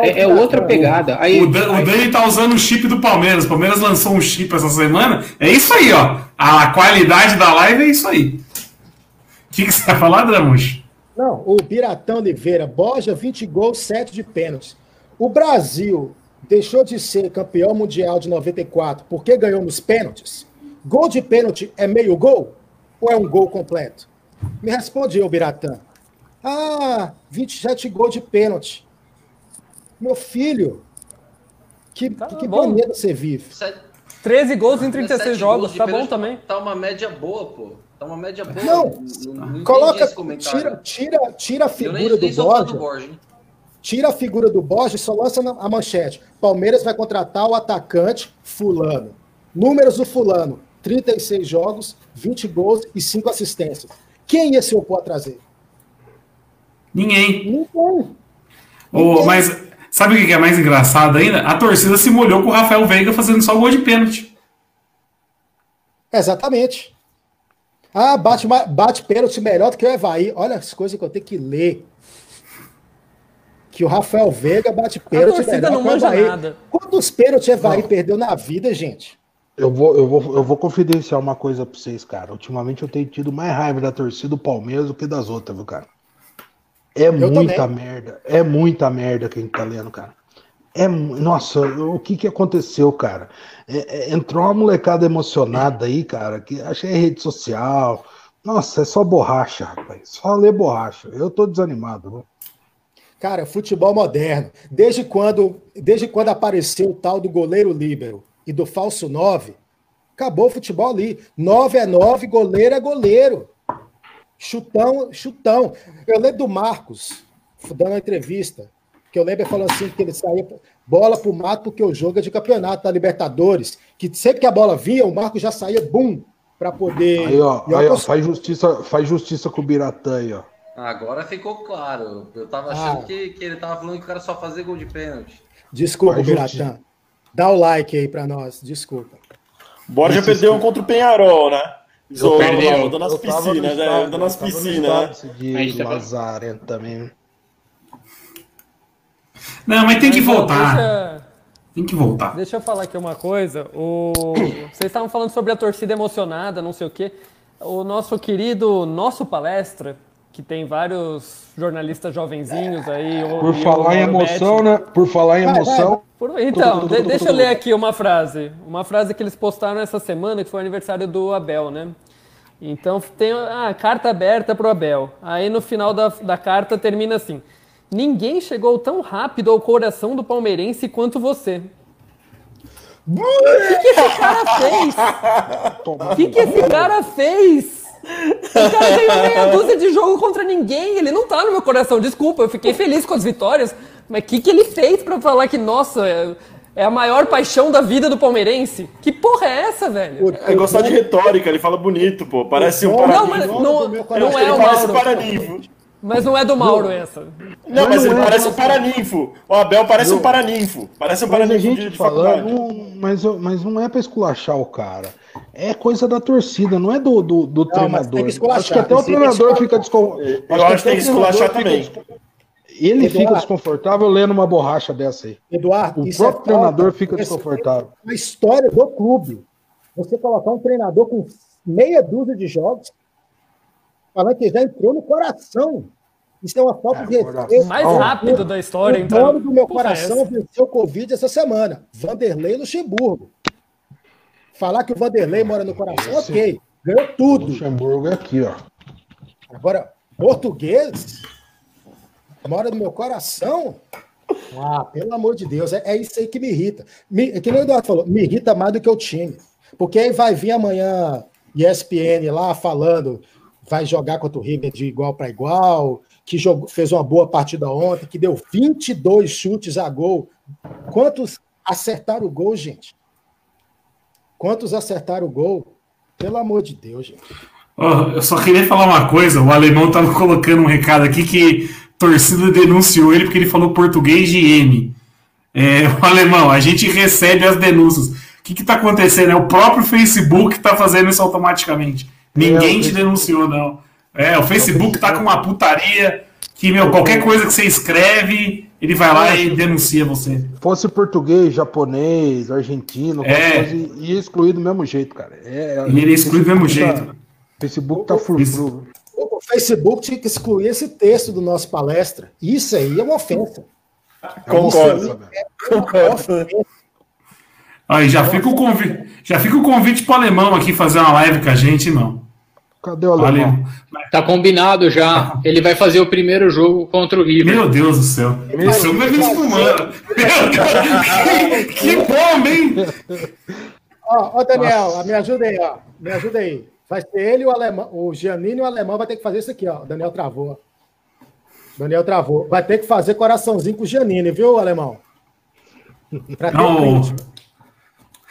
É, é outra pegada. Aí, O, Dan- o Dani tá usando o chip do Palmeiras. O Palmeiras lançou um chip essa semana. É isso aí, ó. A qualidade da live é isso aí. O que, que você vai falar, Dramush? Não, o Biratão Oliveira, Borja, 20 gols, 7 de pênaltis. O Brasil deixou de ser campeão mundial de 94 porque ganhou nos pênaltis? Gol de pênalti é meio gol? Ou é um gol completo? Me responde eu, Biratã. Ah, 27 gols de pênalti. Meu filho, que, Tá que bom. planeta você vive? Sete- 13 gols em 17 36 jogos, tá bom também. Tá uma média boa, pô. Tá uma média boa. Não, não, não Coloca, tira, tira, tira a figura nem, do nem sou fã do Borja. Borja, hein? Tira a figura do Borges e só lança a manchete. Palmeiras vai contratar o atacante Fulano. Números do Fulano: 36 jogos, 20 gols e 5 assistências. Quem ia se opor a trazer? Ninguém. Ninguém. Ô, mas sabe o que é mais engraçado ainda? A torcida se molhou com o Rafael Veiga fazendo só gol de pênalti. Exatamente. Ah, bate, bate pênalti melhor do que o Evaí. Olha as coisas que eu tenho que ler. Que o Rafael Veiga bate pênalti torcida melhor não que o manja Evaí. nada. Quantos pênaltis o Evaí perdeu na vida, gente? Eu vou, eu, vou, eu vou confidenciar uma coisa pra vocês, cara. Ultimamente eu tenho tido mais raiva da torcida do Palmeiras do que das outras, viu, cara? É muita também. merda. É muita merda que a gente tá lendo, cara. É, nossa, o que que aconteceu, cara? É- é- entrou uma molecada emocionada aí, cara, que achei rede social. Nossa, é só borracha, rapaz. Só ler borracha. Eu tô desanimado, viu? Cara, futebol moderno. Desde quando, desde quando apareceu o tal do goleiro líbero e do falso 9, acabou o futebol ali. 9 é 9, goleiro é goleiro. Chutão, chutão. Eu lembro do Marcos, dando uma entrevista, que eu lembro falando assim que ele saía bola pro mato porque o jogo é de campeonato da Libertadores, que sempre que a bola vinha, o Marcos já saía, bum, para poder. Aí, ó, aí, ó faz, justiça, faz justiça com o Biratã aí, ó. Agora ficou claro. Eu tava achando ah. que, que ele tava falando que o cara só fazia gol de pênalti. Desculpa, Biratã. Dá o like aí para nós, desculpa. Borja perdeu um contra o Penharol, né? Sou, perdeu. Dando nas piscinas, né? Dando nas piscinas, né? De Lazarento também. Não, mas tem que voltar. Deixa... Tem que voltar. Deixa eu falar aqui uma coisa. O... Vocês estavam falando sobre a torcida emocionada, não sei o quê. O nosso querido Nosso Palestra, que tem vários jornalistas jovenzinhos aí. Por falar em emoção, né? Por falar em emoção. Por... Então, de, deixa eu ler aqui uma frase. Uma frase que eles postaram essa semana, que foi o aniversário do Abel, né? Então tem a ah, carta aberta para o Abel. Aí no final da, da carta termina assim: Ninguém chegou tão rápido ao coração do palmeirense quanto você. O que, que esse cara fez? O que, que esse cara fez? O cara ganhou meia dúzia de jogo contra ninguém. Ele não tá no meu coração. Desculpa, eu fiquei feliz com as vitórias. Mas o que, que ele fez para falar que, nossa, é, é a maior paixão da vida do palmeirense? Que porra é essa, velho? É gostar de retórica, ele fala bonito, pô. Parece um paraninfo. Não, mas não, não é o Mauro. Paraninfo. Mas não é do Mauro essa. Não, mas ele é parece um paraninfo. O Abel parece um paraninfo. Parece um paraninfo. Mas a gente de, fala, não, mas, mas não é pra esculachar o cara. É coisa da torcida, não é do, do, do não, treinador. Acho que até o treinador fica desconfortável. Eu acho que tem que esculachar também. Ele Eduardo, fica desconfortável lendo uma borracha dessa aí. Eduardo, o próprio é treinador fica desconfortável. A história do clube. Você colocar um treinador com meia dúzia de jogos, falando que já entrou no coração. Isso é uma falta é, de respeito. Mais rápido da história, o então. O nome do meu coração é venceu o Covid essa semana. Vanderlei Luxemburgo. Falar que o Vanderlei mora no coração, Esse, ok. Ganhou tudo. Luxemburgo é aqui, ó. Agora, português mora no meu coração. Ah, pelo amor de Deus, é, é isso aí que me irrita. Me, é que nem o Eduardo falou, me irrita mais do que o time. Porque aí vai vir amanhã ESPN lá falando vai jogar contra o River de igual para igual, que jogou, fez uma boa partida ontem, que deu 22 chutes a gol. Quantos acertaram o gol, gente? Quantos acertaram o gol? Pelo amor de Deus, gente. Oh, eu só queria falar uma coisa. O alemão estava colocando um recado aqui que torcida denunciou ele porque ele falou português de M. É, o alemão, a gente recebe as denúncias. O que está acontecendo? É o próprio Facebook está fazendo isso automaticamente. Ninguém é, te denunciou, não. É, o Facebook tá com uma putaria que, meu, qualquer coisa que você escreve, ele vai lá e denuncia você. Fosse português, japonês, argentino, é. coisa, ia excluir do mesmo jeito, cara. É, ele ia excluir do mesmo jeito. Tá, Facebook tá furfuro. O Facebook tinha que excluir esse texto do nosso palestra. Isso aí é uma ofensa. Concordo. É Concordo. Aí já fica o convite, já fica o convite pro alemão aqui fazer uma live com a gente, não. Cadê o alemão? Tá combinado já. Ele vai fazer o primeiro jogo contra o River. Meu Deus do céu. Meu Deus, vai vir espumando. que, que bomba, hein? Ó, ó, Daniel, me ajuda aí, ó. Me ajuda aí. Vai ser ele o alemão, o Giannini e o alemão vai ter que fazer isso aqui, ó. O Daniel travou. Daniel travou. Vai ter que fazer coraçãozinho com o Giannini, viu, alemão? Pra ter Não.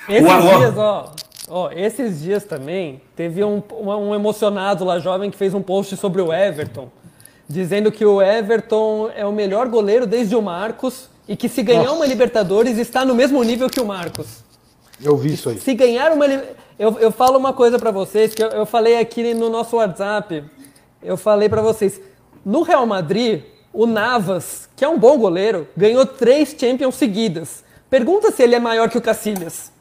Esses dias, ó, ó, esses dias também teve um, um emocionado lá jovem que fez um post sobre o Everton, dizendo que o Everton é o melhor goleiro desde o Marcos e que se ganhar Nossa. uma Libertadores está no mesmo nível que o Marcos. Eu vi isso aí. Se ganhar uma eu, eu falo uma coisa para vocês que eu, eu falei aqui no nosso WhatsApp. Eu falei para vocês, no Real Madrid, o Navas, que é um bom goleiro, ganhou três Champions seguidas. Pergunta se ele é maior que o Cacilhas.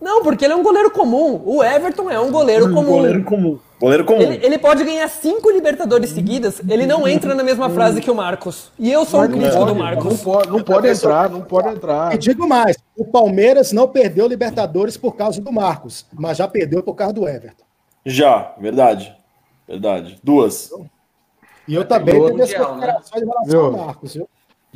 Não, porque ele é um goleiro comum. O Everton é um goleiro comum. Goleiro comum. Goleiro comum. Ele, ele, pode ganhar cinco Libertadores seguidas, ele não entra na mesma frase que o Marcos. E eu sou Mas um crítico pode, do Marcos. Não pode, não pode entrar, não pode entrar. E digo mais: o Palmeiras não perdeu Libertadores por causa do Marcos, mas já perdeu por causa do Everton. Já, verdade. Verdade. Duas. E eu também tenho minhas considerações em relação ao Marcos, viu?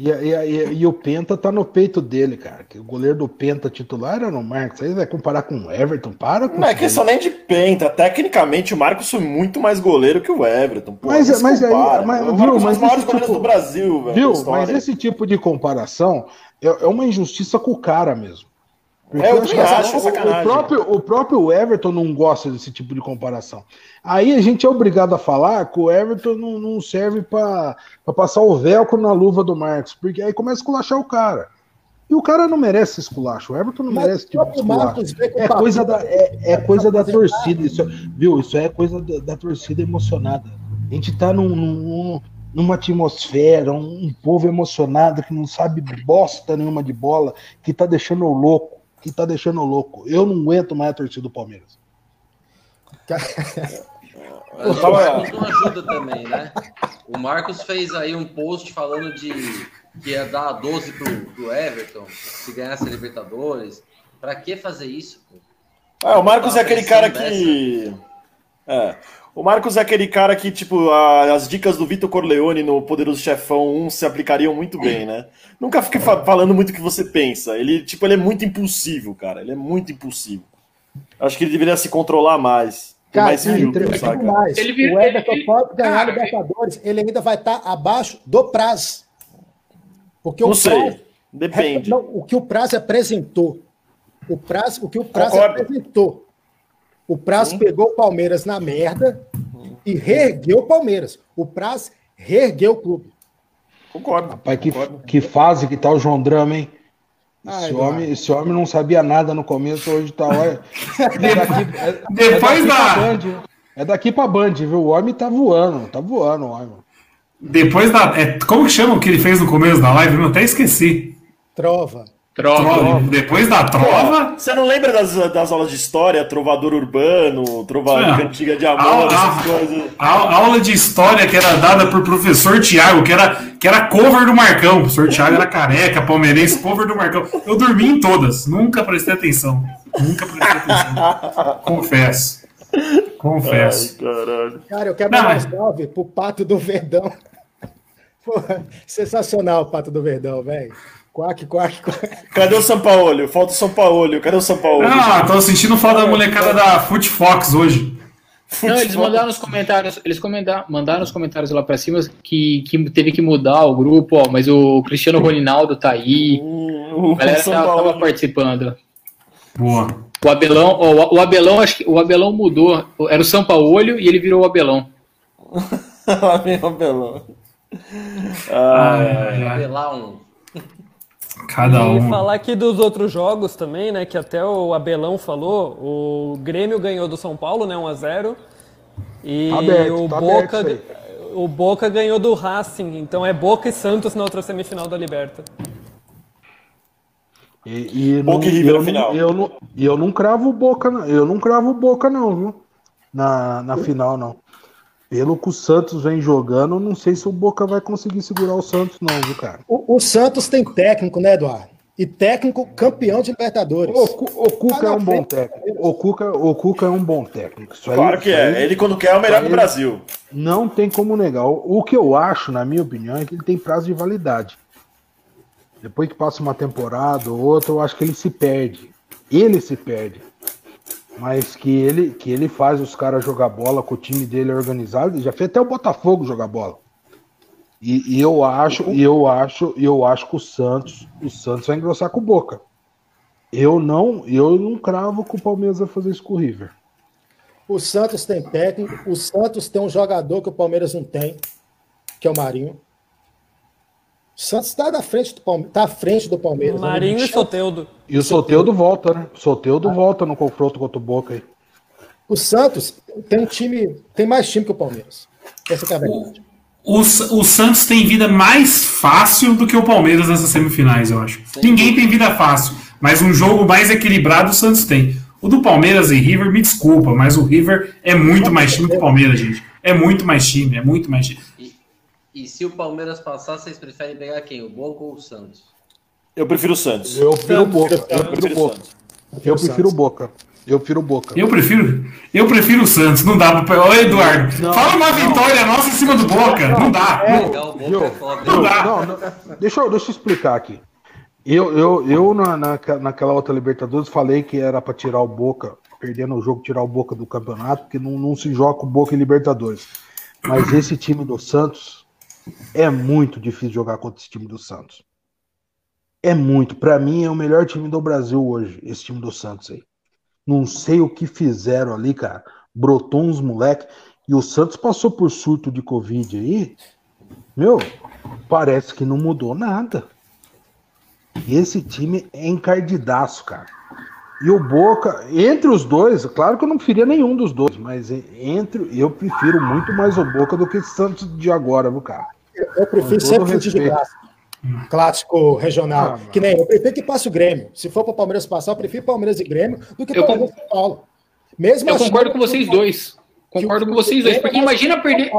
E, e, e, e, o Penta tá no peito dele, cara. Que o goleiro do Penta titular era o Marcos. Aí vai comparar com o Everton, para com Não é questão nem de Penta. Tecnicamente, o Marcos foi muito mais goleiro que o Everton. Pô, mas, mas aí, mas, o viu, mas maiores tipo, do Brasil, velho. Viu? Mas esse tipo de comparação é, é uma injustiça com o cara mesmo. Porque é, eu, acho, o, o, próprio, o próprio Everton não gosta desse tipo de comparação. Aí a gente é obrigado a falar que o Everton não, não serve para passar o velcro na luva do Marcos, porque aí começa a esculachar o cara. E o cara não merece esculacho. O Everton não Mas merece tipo de esculacho. É coisa da, é, é coisa da torcida. Isso, viu? Isso é coisa da, da torcida emocionada. A gente tá num, num, numa atmosfera, um, um povo emocionado que não sabe bosta nenhuma de bola, que tá deixando louco que tá deixando louco. Eu não aguento mais a torcida do Palmeiras. O Marcos não ajuda também, né? O Marcos fez aí um post falando de que ia dar 12 pro, pro Everton se ganhasse a Libertadores. Pra que fazer isso? Ah, o Marcos é aquele cara que. É. O Marcos é aquele cara que, tipo, a, as dicas do Vitor Corleone no Poderoso Chefão 1 se aplicariam muito bem, né? Nunca fique fa falando muito o que você pensa. Ele, tipo, ele é muito impulsivo, cara. Ele é muito impulsivo. Acho que ele deveria se controlar mais. Cara, mais filtro, sabe, mais. Ele vira, o Everton ele, pode ganhar cara, Libertadores, ele ainda vai estar tá abaixo do prazo. Porque não o sei. Prazo, Depende. Não, o que o prazo apresentou. O prazo, o que o prazo Concordo. apresentou o Praz Sim. pegou o Palmeiras na merda e reergueu o Palmeiras. O Praz reergueu o clube. Concordo. Rapaz, que, concordo. que fase que tá o João Drama, hein? Esse, Ai, homem, esse homem não sabia nada no começo, hoje tá. Olha, é daqui, é, Depois é da. Band, é daqui pra Band, viu? O homem tá voando, tá voando o homem. Depois da. É, como que chama o que ele fez no começo da live? Eu até esqueci. Trova. Trova. trova. Depois da trova. Você não lembra das, das aulas de história, trovador urbano, trovador cantiga de amor, a, essas coisas? A, a, aula de história que era dada por professor Tiago, que era, que era cover do Marcão. O professor Tiago era careca, palmeirense, cover do Marcão. Eu dormi em todas, nunca prestei atenção. Nunca prestei atenção. Confesso. Confesso. Ai, caralho. Cara, eu quero dar um salve pro Pato do Verdão. Pô, sensacional o Pato do Verdão, velho. Quack, quack, quack. Cadê o São Paulo? Falta o São Paulo. Cadê o São Paulo? Ah, tô sentindo falta da molecada da Foot Fox hoje. Não, eles mandaram nos comentários, eles comentaram, mandaram nos comentários lá pra cima que, que teve que mudar o grupo, ó, mas o Cristiano Ronaldo tá aí. Hum, a galera tava, tava, participando. Boa. O Abelão, ó, o Abelão, acho que o Abelão mudou. Era o São Paulo e ele virou o Abelão. o Abelão. Ah, é. Abelão. Cada um. E falar aqui dos outros jogos também, né? Que até o Abelão falou. O Grêmio ganhou do São Paulo, né? 1x0. E aberto, o, tá Boca, o Boca ganhou do Racing. Então é Boca e Santos na outra semifinal da Liberta. E, e Boca não, e River eu, final. Eu não, eu não cravo Boca, eu não cravo Boca, não, viu? Na, na final, não. Pelo que o Santos vem jogando, não sei se o Boca vai conseguir segurar o Santos, não, viu, cara? O, o Santos tem técnico, né, Eduardo? E técnico campeão de Libertadores. O, o Cuca é um bom técnico. O Cuca, o Cuca é um bom técnico. Isso claro aí, que é. Aí, ele, quando quer, é o melhor do Brasil. Não tem como negar. O que eu acho, na minha opinião, é que ele tem prazo de validade. Depois que passa uma temporada ou outra, eu acho que ele se perde. Ele se perde mas que ele, que ele faz os caras jogar bola, com o time dele organizado, ele já fez até o Botafogo jogar bola. E, e eu acho, e eu acho, eu acho que o Santos, o Santos vai engrossar com o Boca. Eu não, eu não cravo que o Palmeiras vai fazer isso com o River. O Santos tem técnico, o Santos tem um jogador que o Palmeiras não tem, que é o Marinho. O Santos está na frente do Palmeiras, tá à frente do Palmeiras. Né? Marinho né? e Soteudo. E o Soteudo volta, né? Soteudo ah. volta no confronto contra o Boca aí. O Santos tem um time, tem mais time que o Palmeiras. Essa é a verdade. O, o, o, Santos tem vida mais fácil do que o Palmeiras nessas semifinais, eu acho. Sim. Ninguém tem vida fácil, mas um jogo mais equilibrado o Santos tem. O do Palmeiras e River, me desculpa, mas o River é muito mais time que o Palmeiras, gente. É muito mais time, é muito mais time. E, se o Palmeiras passar, vocês preferem pegar quem? O Boca ou o Santos? Eu prefiro o Santos. Eu prefiro o Boca. Eu prefiro o Boca. Eu prefiro o Boca. Eu prefiro o Boca. Eu prefiro, eu prefiro o Santos, não dá pra. Ô, Eduardo, não, fala uma não. vitória nossa em cima do Boca. Não, não dá. É, não, viu, não, dá. Deixa, eu, deixa eu explicar aqui. Eu, eu, eu na, na, naquela outra Libertadores falei que era para tirar o Boca, perdendo o jogo, tirar o Boca do campeonato, porque não, não se joga com o Boca em Libertadores. Mas esse time do Santos é muito difícil jogar contra esse time do Santos. É muito. Para mim é o melhor time do Brasil hoje, esse time do Santos aí. Não sei o que fizeram ali, cara. Brotou uns moleque. E o Santos passou por surto de Covid aí. Meu, parece que não mudou nada. Esse time é encardidaço, cara. E o Boca, entre os dois, claro que eu não preferia nenhum dos dois, mas entre eu prefiro muito mais o Boca do que o Santos de agora, viu, cara? Eu, eu prefiro sempre de graça clássico regional. Ah, que nem eu prefiro que passe o Grêmio. Se for para o Palmeiras passar, eu prefiro Palmeiras e Grêmio do que Palmeiras e São Paulo. Mesmo eu concordo com vocês dois. Concordo com vocês dois. Porque imagina perder.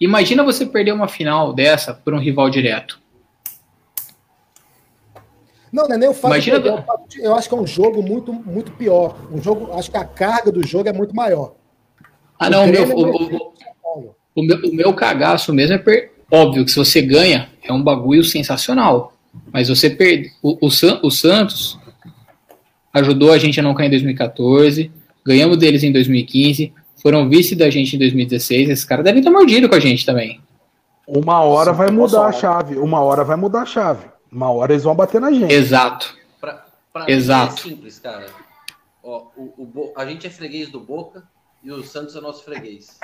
Imagina você perder uma final dessa por um rival direto. Não, não é nem o fato, Imagina... de, eu, eu acho que é um jogo muito, muito pior. Um jogo, acho que a carga do jogo é muito maior. Ah, não, o, meu, é o, o, o, meu, o meu cagaço mesmo é per, Óbvio que se você ganha, é um bagulho sensacional. Mas você perde. O, o, o Santos ajudou a gente a não cair em 2014, ganhamos deles em 2015, foram vice da gente em 2016. Esses caras devem estar mordidos com a gente também. Uma hora vai mudar a chave. Uma hora vai mudar a chave. Uma hora eles vão bater na gente. Exato. Pra, pra Exato. é simples, cara. Ó, o, o, a gente é freguês do Boca e o Santos é nosso freguês.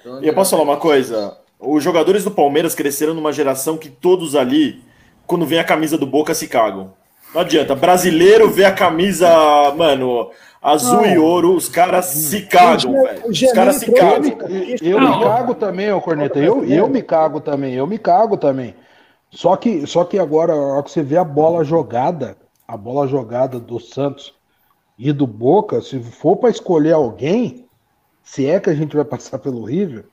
Então, e eu posso falar uma coisa? Os jogadores do Palmeiras cresceram numa geração que todos ali, quando vem a camisa do Boca, se cagam. Não adianta. Brasileiro vê a camisa, mano, azul não. e ouro, os caras se cagam, velho. Os caras se cagam. Eu, me cago também, ô Corneta. Eu, eu me cago também, eu me cago também. Só que, só que agora, a hora que você vê a bola jogada, a bola jogada do Santos e do Boca, se for para escolher alguém, se é que a gente vai passar pelo River,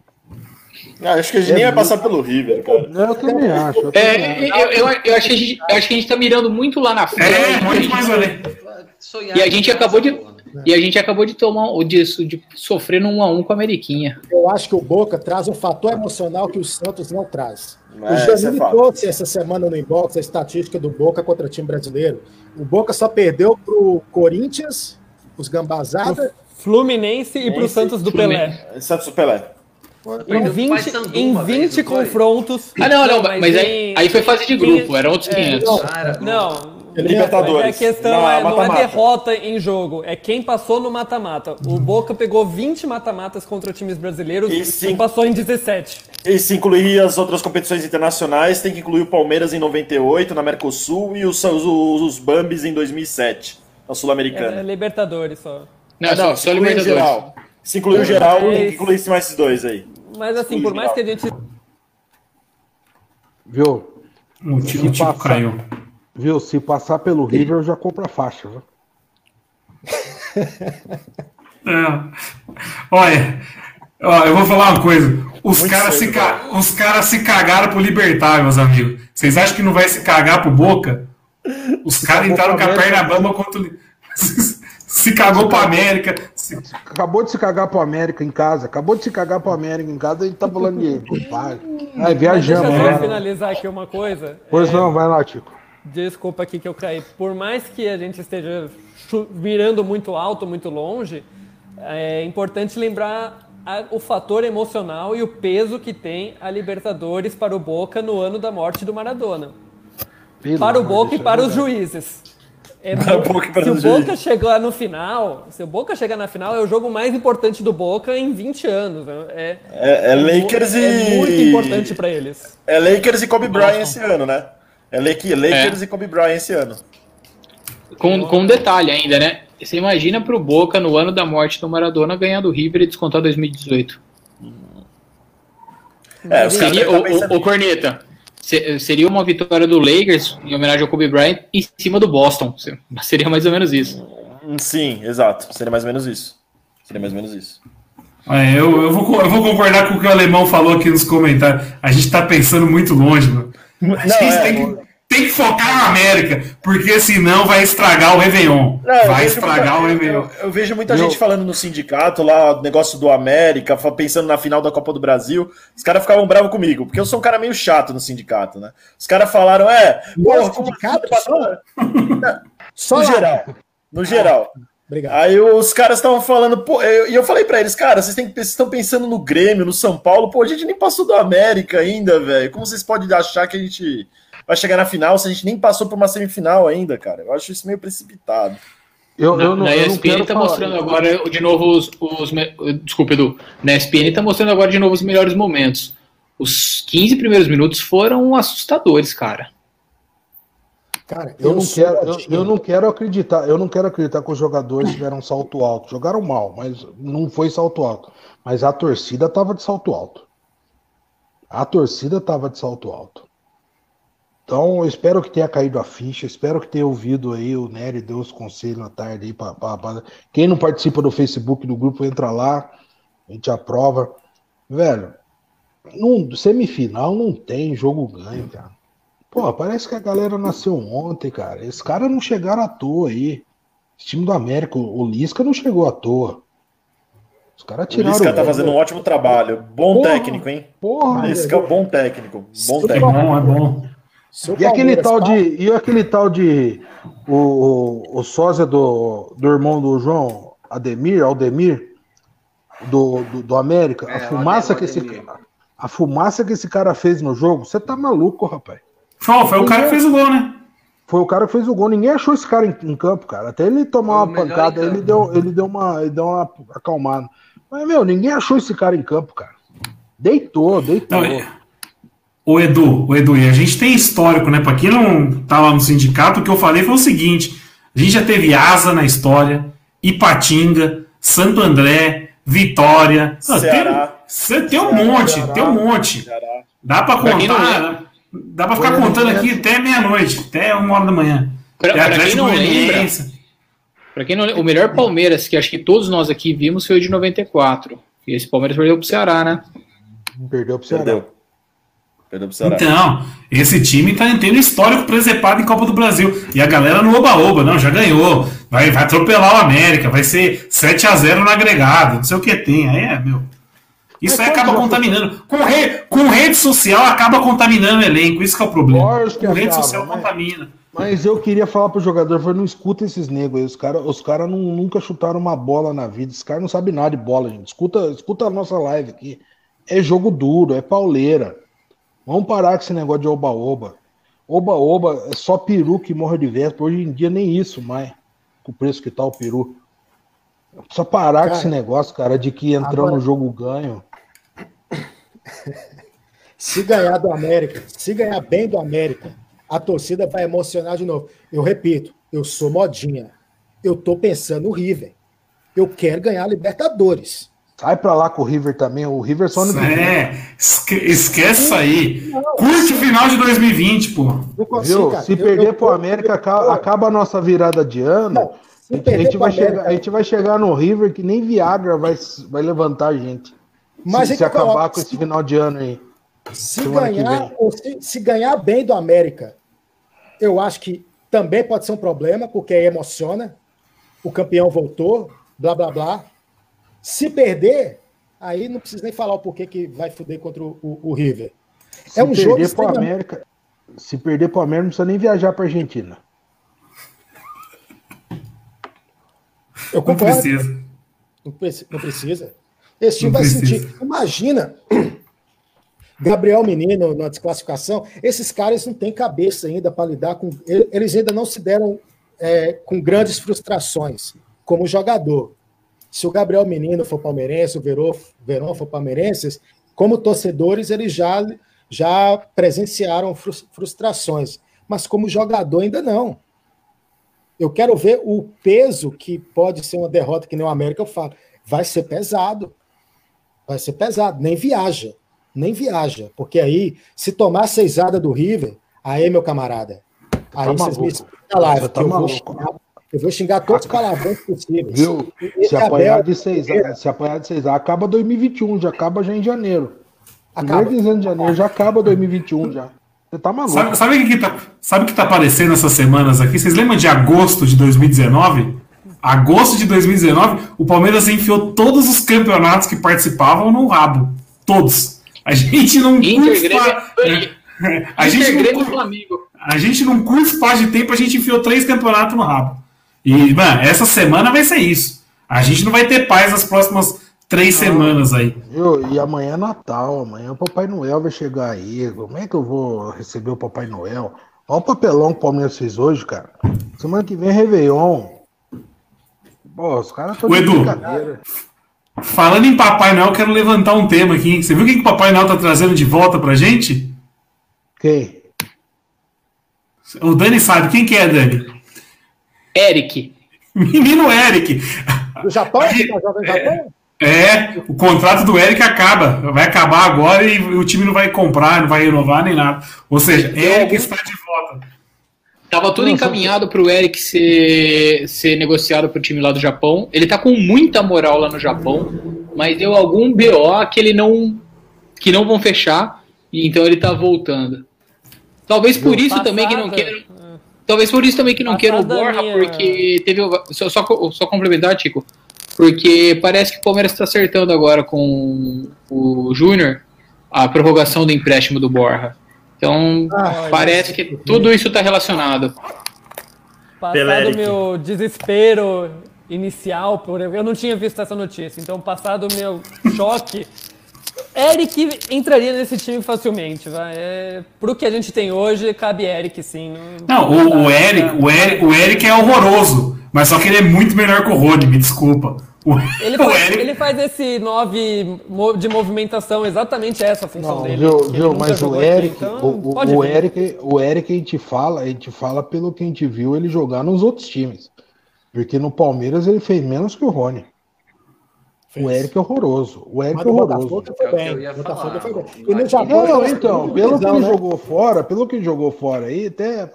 ah, acho que a gente é nem vai passar pelo River, cara. Eu também acho. Eu, é, eu, eu, eu, acho que a gente, acho que a gente tá mirando muito lá na frente. É, muito mais além. E a gente acabou de. E a gente acabou de tomar disso, de sofrer num 1x1 com a Ameriquinha. Eu acho que o Boca traz um fator emocional que o Santos não traz. É, o Janine é trouxe essa semana no inbox a estatística do Boca contra o time brasileiro. O Boca só perdeu pro Corinthians, os Gambazada. Fluminense e pro Santos do Pelé. Santos do Pelé. Em 20, em 20 confrontos. Ah, não, não, mas, mas aí, aí foi fase de grupo, eram outros 500. É, não, Libertadores. A questão não, é, não é derrota em jogo, é quem passou no mata-mata. O Boca pegou 20 mata-matas contra times brasileiros e, sim, e passou em 17. E se incluir as outras competições internacionais, tem que incluir o Palmeiras em 98, na Mercosul, e os, os, os Bambis em 2007, na Sul-Americana. É, Libertadores só. Não, não, só Libertadores. Geral. Se incluir o geral, tem que incluir mais esses dois aí. Mas assim, por mais que a gente. Viu? O tipo, o tipo caiu. Viu? Se passar pelo River, eu já compro a faixa, viu? é. Olha, ó, eu vou falar uma coisa. Os caras se, ca... Os cara se cagaram pro Libertar, meus amigos. Vocês acham que não vai se cagar pro Boca? Os caras entraram com a perna bamba contra o. se cagou pro América. Se... Acabou de se cagar pro América em casa. Acabou de se cagar pro América em casa. A gente tá falando de. Ai, viajamos. Deixa eu né? finalizar aqui uma coisa. Pois é... não, vai lá, Tico. Desculpa aqui que eu caí. Por mais que a gente esteja virando muito alto, muito longe, é importante lembrar a, o fator emocional e o peso que tem a Libertadores para o Boca no ano da morte do Maradona. Pelo para o Boca e para os juízes. É Boca, se o Boca chegar no final, se o Boca chegar na final, é o jogo mais importante do Boca em 20 anos. Né? É, é, é Lakers é, e. É muito importante para eles. É Lakers e Kobe Bryant esse ano, né? É Lakers é. e Kobe Bryant esse ano. Com, com um detalhe ainda, né? Você imagina pro Boca, no ano da morte do Maradona, ganhar do River e descontar 2018. É, os seria, o, o, o Corneta, seria uma vitória do Lakers em homenagem ao Kobe Bryant em cima do Boston. Seria mais ou menos isso. Sim, exato. Seria mais ou menos isso. Seria mais ou menos isso. É, eu, eu, vou, eu vou concordar com o que o alemão falou aqui nos comentários. A gente tá pensando muito longe, mano. A gente é, tem, que, tem que focar na América, porque senão vai estragar o Réveillon. Não, vai estragar muita- o Réveillon. Eu, eu vejo muita Eu- gente falando no sindicato lá, negócio do América, pensando na final da Copa do Brasil. Os caras ficavam bravos comigo, porque eu sou um cara meio chato no sindicato, né? Os caras falaram, é, No porra, sindicato como assim? Só no lá. geral. No geral. Obrigado. Aí os caras estavam falando, pô, eu- e eu, falei pra eles, cara, vocês têm que- vocês estão pensando no Grêmio, no São Paulo, pô, a gente nem passou do América ainda, velho. Como vocês podem achar que a gente vai chegar na final se a gente nem passou por uma semifinal ainda, cara? Eu acho isso meio precipitado. Eu, Na, eu não, na eu não ESPN tá falar- mostrando agora de novo os, os me- Desculpa, Edu. Na ESPN tá mostrando agora de novo os melhores momentos. Os 15 primeiros minutos foram assustadores, cara. Cara, Eu não, sou quero, eu, eu não quero acreditar, eu não quero acreditar que os jogadores tiveram salto alto. Jogaram mal, mas não foi salto alto. Mas a torcida tava de salto alto. A torcida tava de salto alto. Então, eu espero que tenha caído a ficha, espero que tenha ouvido aí o Nery deu os conselhos na tarde aí pra, pra- pra- Quem não participa do Facebook do grupo, entra lá, a gente aprova. Velho, não, semifinal não tem jogo ganho, cara. Pô, parece que a galera nasceu ontem, cara. Esses caras não chegaram à toa aí. Esse time do América, o o Lisca não chegou à toa. Os caras O tiraram. Lisca tá o- fazendo um ótimo trabalho. Bom Porra. técnico, hein? Porra, Lisca é bom técnico. Bom É técnico. bom, é bom. O E aquele tal de. E aquele tal de. O, o, o sósia do, do irmão do João, Ademir, Aldemir, do, do, do América, É, a fumaça o que esse Ademir. A fumaça que esse cara fez no jogo, você tá maluco, rapaz. Foi, foi o cara que fez o gol, né? Foi o cara que fez o gol. Ninguém achou esse cara em, em campo, cara. Até ele tomar uma pancada, ele deu, ele deu uma, ele deu uma acalmada. Mas, meu, ninguém achou esse cara em campo, cara. Deitou, deitou. Não, é- O Edu, o Edu, e a gente tem histórico, né? Pra quem não tá lá no sindicato, o que eu falei foi o seguinte: a gente já teve asa na história, Ipatinga, Santo André, Vitória. Ah, Ceará. Tem, tem um monte, tem um monte. Ceará. Dá pra Pra quem não contar, né? Dá pra ficar contando aqui até meia-noite, até uma hora da manhã. Pra- É pra quem não lembra. Pra quem não lembra, o melhor Palmeiras que acho que todos nós aqui vimos foi o de 94. E esse Palmeiras perdeu pro Ceará, né? Perdeu pro Ceará. Perdeu. Perdeu pro Ceará. Então, esse time tá tendo histórico presepado em Copa do Brasil. E a galera no oba-oba, não, já ganhou. Vai, vai atropelar o América, vai ser 7 a 0 no agregado, não sei o que tem. Aí é, meu. Isso Mas aí acaba foi- contaminando. Com, re- com rede social acaba contaminando o elenco, isso que é o problema. Lógico que Com rede acaba, social mas- contamina. Mas eu queria falar pro jogador, falei, não escuta esses negros aí. Os caras os cara não, nunca chutaram uma bola na vida. Os caras não sabem nada de bola, gente. Escuta, escuta a nossa live aqui. É jogo duro, é pauleira. Vamos parar com esse negócio de oba-oba. Oba-oba é só peru que morre de véspera. Hoje em dia nem isso mais. Com o preço que tá o peru. Precisa parar com Cara, esse negócio, cara, de que entrando agora- no jogo ganho. Se ganhar do América, se ganhar bem do América, a torcida vai emocionar de novo. Eu repito, eu sou modinha. Eu tô pensando no River. Eu quero ganhar a Libertadores. Sai pra lá com o River também. O River só no É, esque- esquece isso aí. Curte o final de 2020, pô. Não consigo, Viu? Se Eu- perder eu- pro América, aca- acaba a nossa virada de ano. Não, a gente, vai América- chegar, a gente vai chegar no River que nem Viagra vai, vai levantar a gente. Mas se, é se acabar coloco, com esse se- final de ano aí. Se ganhar, se, se ganhar bem do América, eu acho que também pode ser um problema, porque aí emociona. O campeão voltou, blá blá blá. Se perder, aí não precisa nem falar o porquê que vai fuder contra o, o- o River. Se É um jogo perder pro extremamente- América, se perder pro América, não precisa nem viajar pra Argentina. Eu Não concordo. precisa. Não, preci- não precisa. Esse time vai sentir. Imagina, Gabriel Menino na desclassificação. Esses caras não têm cabeça ainda para lidar com. Eles ainda não se deram é, com grandes frustrações como jogador. Se o Gabriel Menino for palmeirense, o Verão, Verão for palmeirense, como torcedores, eles já, já presenciaram frus- frustrações. Mas como jogador, ainda não. Eu quero ver o peso que pode ser uma derrota que nem o América eu falo. Vai ser pesado. Vai ser pesado. Nem viaja. Nem viaja. Porque aí, se tomar a seisada do River, aí, meu camarada, aí Tá vocês me explicam na live. Tá eu, vou maluco. xingar, eu vou xingar todos os palavrões possíveis. Viu? E Se Abel- apanhar de seis, se apanhar de seis, acaba 2021, já acaba já em janeiro. Acaba. Primeiro de janeiro, já acaba 2021 já. Você tá maluco. Sabe, o que, que tá, sabe o que tá aparecendo essas semanas aqui? Vocês lembram de agosto de 2019? Agosto de 2019, o Palmeiras enfiou todos os campeonatos que participavam no rabo. Todos. A gente não Inter, Grêmio, a Inter, gente não, Flamengo. a gente não curte espaço de tempo, a gente enfiou três campeonatos no rabo. E, mano, essa semana vai ser isso. A gente não vai ter paz nas próximas três semanas aí. Viu? E amanhã é Natal, amanhã o Papai Noel vai chegar aí. Como é que eu vou receber o Papai Noel? Olha o papelão que o Palmeiras fez hoje, cara. Semana que vem é Réveillon. Pô, os caras estão de Edu. brincadeira. Falando em Papai Noel, eu quero levantar um tema aqui. Você viu o que o Papai Noel tá trazendo de volta pra gente? Quem? O Dani sabe. Quem que é, Dani? Eric. Menino Eric. Do Japão? Você tá jogando Japão? É, o contrato do Eric acaba. Vai acabar agora e o time não vai comprar, não vai renovar nem nada. Ou seja, Eric está de volta. Tava tudo encaminhado pro Eric ser, ser negociado pro time lá do Japão. Ele tá com muita moral lá no Japão, mas deu algum BO que ele não que não vão fechar, e então ele tá voltando. Talvez por isso também que não queiram. Talvez por isso também que não queiram o Passada Borra, minha- porque teve. o- Só, só, só complementar, Tico. Porque parece que o Palmeiras está acertando agora com o Júnior a prorrogação do empréstimo do Borra. Então, Ah, parece que tudo isso está relacionado. Passado o meu desespero inicial, por eu não tinha visto essa notícia, então passado o meu choque, Eric entraria nesse time facilmente, vai. É, pro que a gente tem hoje, cabe Eric sim. Não, o, o Eric, o, Eric, o Eric é horroroso, mas só que ele é muito melhor que o Rony, me desculpa. O, Ele o faz, Eric- ele faz esse 9 mo- de movimentação, exatamente essa a função Não, dele. viu, viu, mas o jogou aqui, Eric, então o, o- o. Eric, o Eric a gente fala, a gente fala pelo que a gente viu ele jogar nos outros times. Porque no Palmeiras ele fez menos que o Rony. O Fez. Eric é horroroso. O Eric Mas é horroroso. Botafogo foi É o bem. O Botafogo foi bem. É. Não, então, pelo que ele né? jogou fora, pelo que ele jogou fora aí, até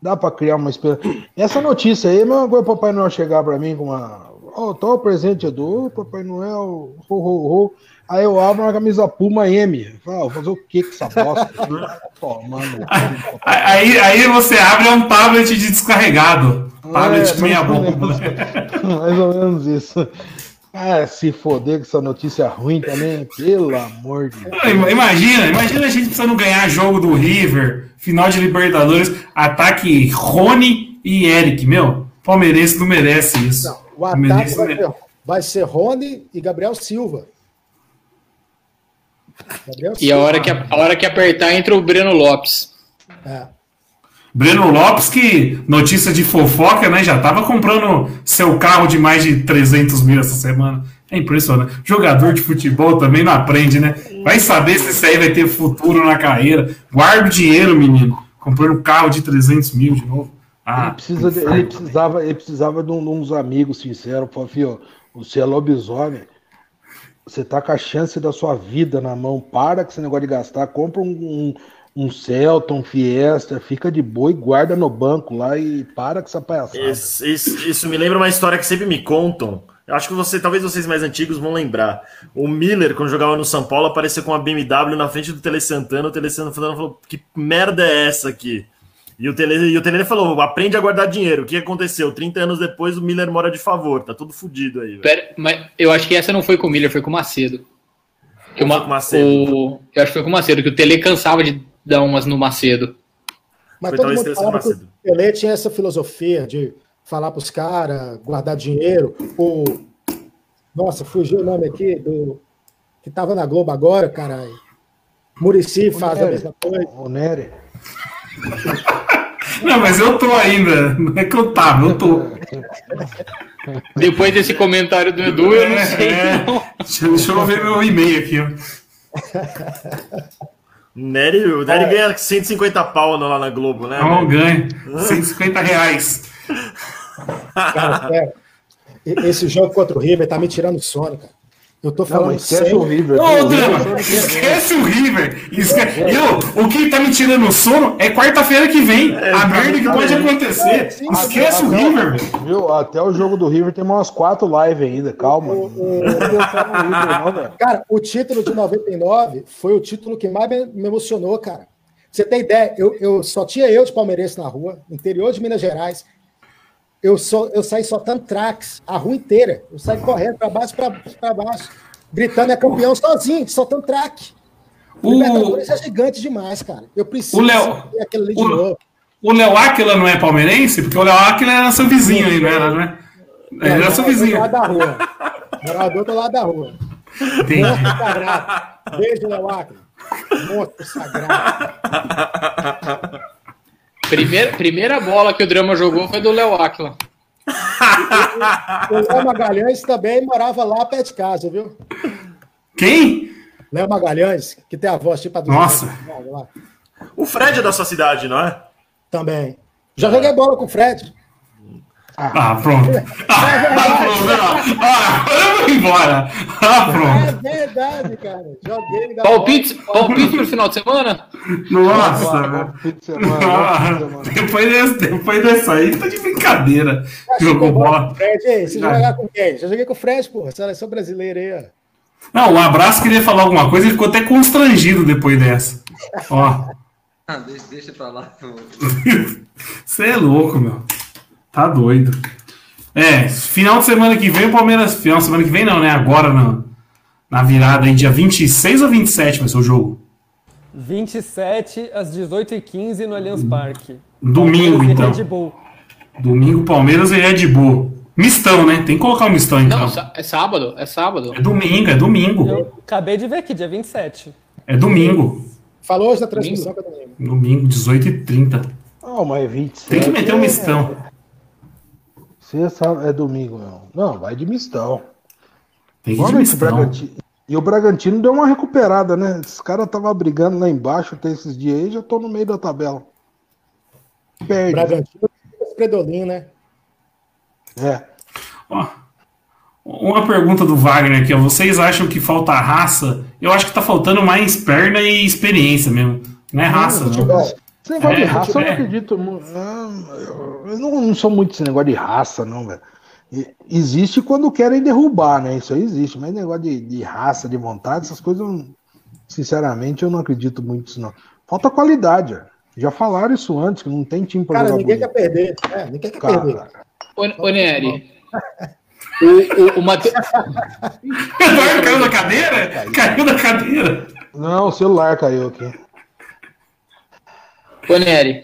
dá pra criar uma esperança. Essa notícia aí é a mesma coisa o Papai Noel chegar pra mim com uma. Ó, tá o presente do Papai Noel, ho, ho, ho. Aí eu abro uma camisa Puma M. Fala, vou fazer o que com essa bosta? Tomando. Aí, aí você abre é um tablet de descarregado. Tablet de meia É, mais ou bomba. menos- Mais ou menos isso. Ah, se foder com essa notícia ruim também, pelo amor de Deus. Ima- Imagina, imagina a gente precisando ganhar jogo do River, final de Libertadores, ataque Rony e Eric. Meu, palmeirense não merece isso. Não, o ataque vai não ser, vai ser Rony e Gabriel Silva. Gabriel E a hora que, a hora que apertar, entra o Breno Lopes. É. Breno Lopes, que notícia de fofoca, né? Já tava comprando seu carro de mais de 300 mil essa semana. É impressionante. Jogador de futebol também não aprende, né? Vai saber se isso aí vai ter futuro na carreira. Guarda o dinheiro, menino. Comprando um carro de 300 mil de novo. Ah, Ele, precisa de- ele precisava, ele precisava de, um- de uns amigos sinceros. Falou, filho, você é lobisomem. Você tá com a chance da sua vida na mão. Para com esse negócio de gastar. Compra um, um, um Celta, um Fiesta. Fica de boa e guarda no banco lá e para com essa palhaçada. Isso, isso- isso me lembra uma história que sempre me contam. Eu acho que você, talvez vocês mais antigos vão lembrar. O Miller, quando jogava no São Paulo, apareceu com uma BMW na frente do Tele Santana. O Tele Santana falou: Que merda é essa aqui? E o Tele, e o Tele falou: Aprende a guardar dinheiro. O que aconteceu? 30 anos depois, o Miller mora de favor. Tá tudo fudido aí. Pera, mas eu acho que essa não foi com o Miller, foi com o Macedo. Que o o Macedo? o- eu acho que foi com o Macedo, que o Tele cansava de dar umas no Macedo. Mas Foi todo talvez mundo falava que Macedo. o Pelé tinha essa filosofia de falar pros caras, guardar dinheiro. O... Nossa, fugiu o nome aqui do. Que tava na Globo agora, caralho. Murici faz a Nery. mesma coisa. O Nery. Não, mas eu tô ainda. Não é que eu tava, eu tô. Depois desse comentário do Edu, eu não sei. É, não. Deixa, deixa eu ver meu e-mail aqui, ó. Nery, o Nery ganha 150 pau lá na Globo, né? Não ganho. 150 reais. Cara, é, esse jogo contra o River tá me tirando sono, cara. Eu tô Não, falando mas esquece sério. o River. Ô, O Drama, não esquece o River. Esque... Eu, o que tá me tirando o sono é quarta-feira que vem. a merda que pode acontecer. Esquece o River, velho. Viu? Até o jogo do River tem umas quatro lives ainda, calma. Não no River, não, velho. Cara, o título de 99 foi o título que mais me me emocionou, cara. você tem ideia, eu, eu só tinha eu de palmeirense na rua, interior de Minas Gerais. Eu, só, eu saí soltando tracks a rua inteira. Eu saí correndo para baixo, para baixo, gritando é campeão sozinho, soltando track. O Libertadores é gigante demais, cara. Eu preciso o Léo, ver aquilo ali de o, novo. O Léo Aquila não é palmeirense? Porque o Léo Aquila era seu vizinho aí, não era, né? Ele era seu vizinho. Do lado da rua. Morador do lado da rua. Entendi. Monstro sagrado. Beijo, Léo Aquila. Monstro sagrado. Primeira, primeira bola que o Drama jogou foi do Léo Aquila. O Léo Magalhães também morava lá perto de casa, viu? Quem? Léo Magalhães, que tem a voz tipo a do Nossa. lá. O Fred é da sua cidade, não é? Também. Já joguei bola com o Fred. Ah, pronto. Ah, pronto. não. Ah, agora eu vou embora. Ah, É pronto. verdade, cara. Joguei. na Palpite, palpite pro final de semana? Nossa, velho. Fim de semana, Ah, depois, desse, depois dessa aí, tá de brincadeira. Jogou bola. Fred, você jogar com quem? Já joguei com o Fred, porra. Seleção brasileira aí, ó. Não, o abraço queria falar alguma coisa, ele ficou até constrangido depois dessa. Ó, Ah, deixa, deixa pra lá. você é louco, meu. Tá doido. É, final de semana que vem, o Palmeiras. Final de semana que vem, não, né? Agora, na, na virada aí, dia 26 ou 27 vai ser o jogo? 27 às 18h15 no Allianz Parque. Domingo, Palmeiras e então. Red Bull. Domingo, Palmeiras e Red Bull. Mistão, né? Tem que colocar o mistão, então. Não, é sábado, é sábado. É domingo, é domingo. Eu acabei de ver aqui, dia 27. É domingo. Falou hoje na transmissão que eu não lembro. Domingo, 18h30. Não, mas 27. Tem que meter um mistão. Sexta é domingo, não. Não, vai de mistão. Tem que ir de mistão. Bragantino. E o Bragantino deu uma recuperada, né? Esses caras estavam brigando lá embaixo até esses dias aí, já tô no meio da tabela. Perde. Bragantino, Predolin, né? É. Ó, uma pergunta do Wagner aqui, ó. Vocês acham que falta raça? Eu acho que tá faltando mais perna e experiência mesmo. Não é raça, não. Futebol. Esse negócio É, de raça eu é. não acredito. mu- ah, Eu eu não, não sou muito esse negócio de raça, não, velho. Existe quando querem derrubar, né? Isso aí existe, mas negócio de, de raça, de vontade, essas coisas, eu não- sinceramente, eu não acredito muito nisso, não. Falta qualidade, ó. Já falaram isso antes, que não tem time pra Cara, ninguém quer bonito. perder. É, ninguém quer perder. Cara, Ô, ô Nery, o, o, o Mate- Eduardo caiu da cadeira? Caiu da cadeira. não, o celular caiu aqui. Ô, Nery,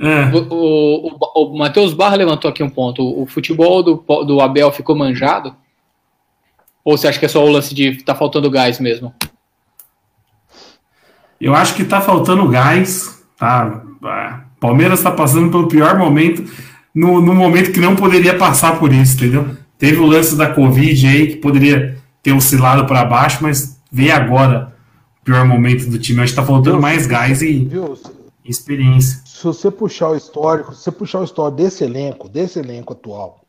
É. o, o, o, o Matheus Barra levantou aqui um ponto. O, o futebol do, do Abel ficou manjado? Ou você acha que é só o lance de tá faltando gás mesmo? Eu acho que tá faltando gás. Tá? Ah, Palmeiras tá passando pelo pior momento, no, no momento que não poderia passar por isso, entendeu? Teve o lance da Covid aí, que poderia ter oscilado para baixo, mas veio agora o pior momento do time. Eu acho que tá faltando mais gás e Viu? Experiência. Se você puxar o histórico, se você puxar o histórico desse elenco, desse elenco atual,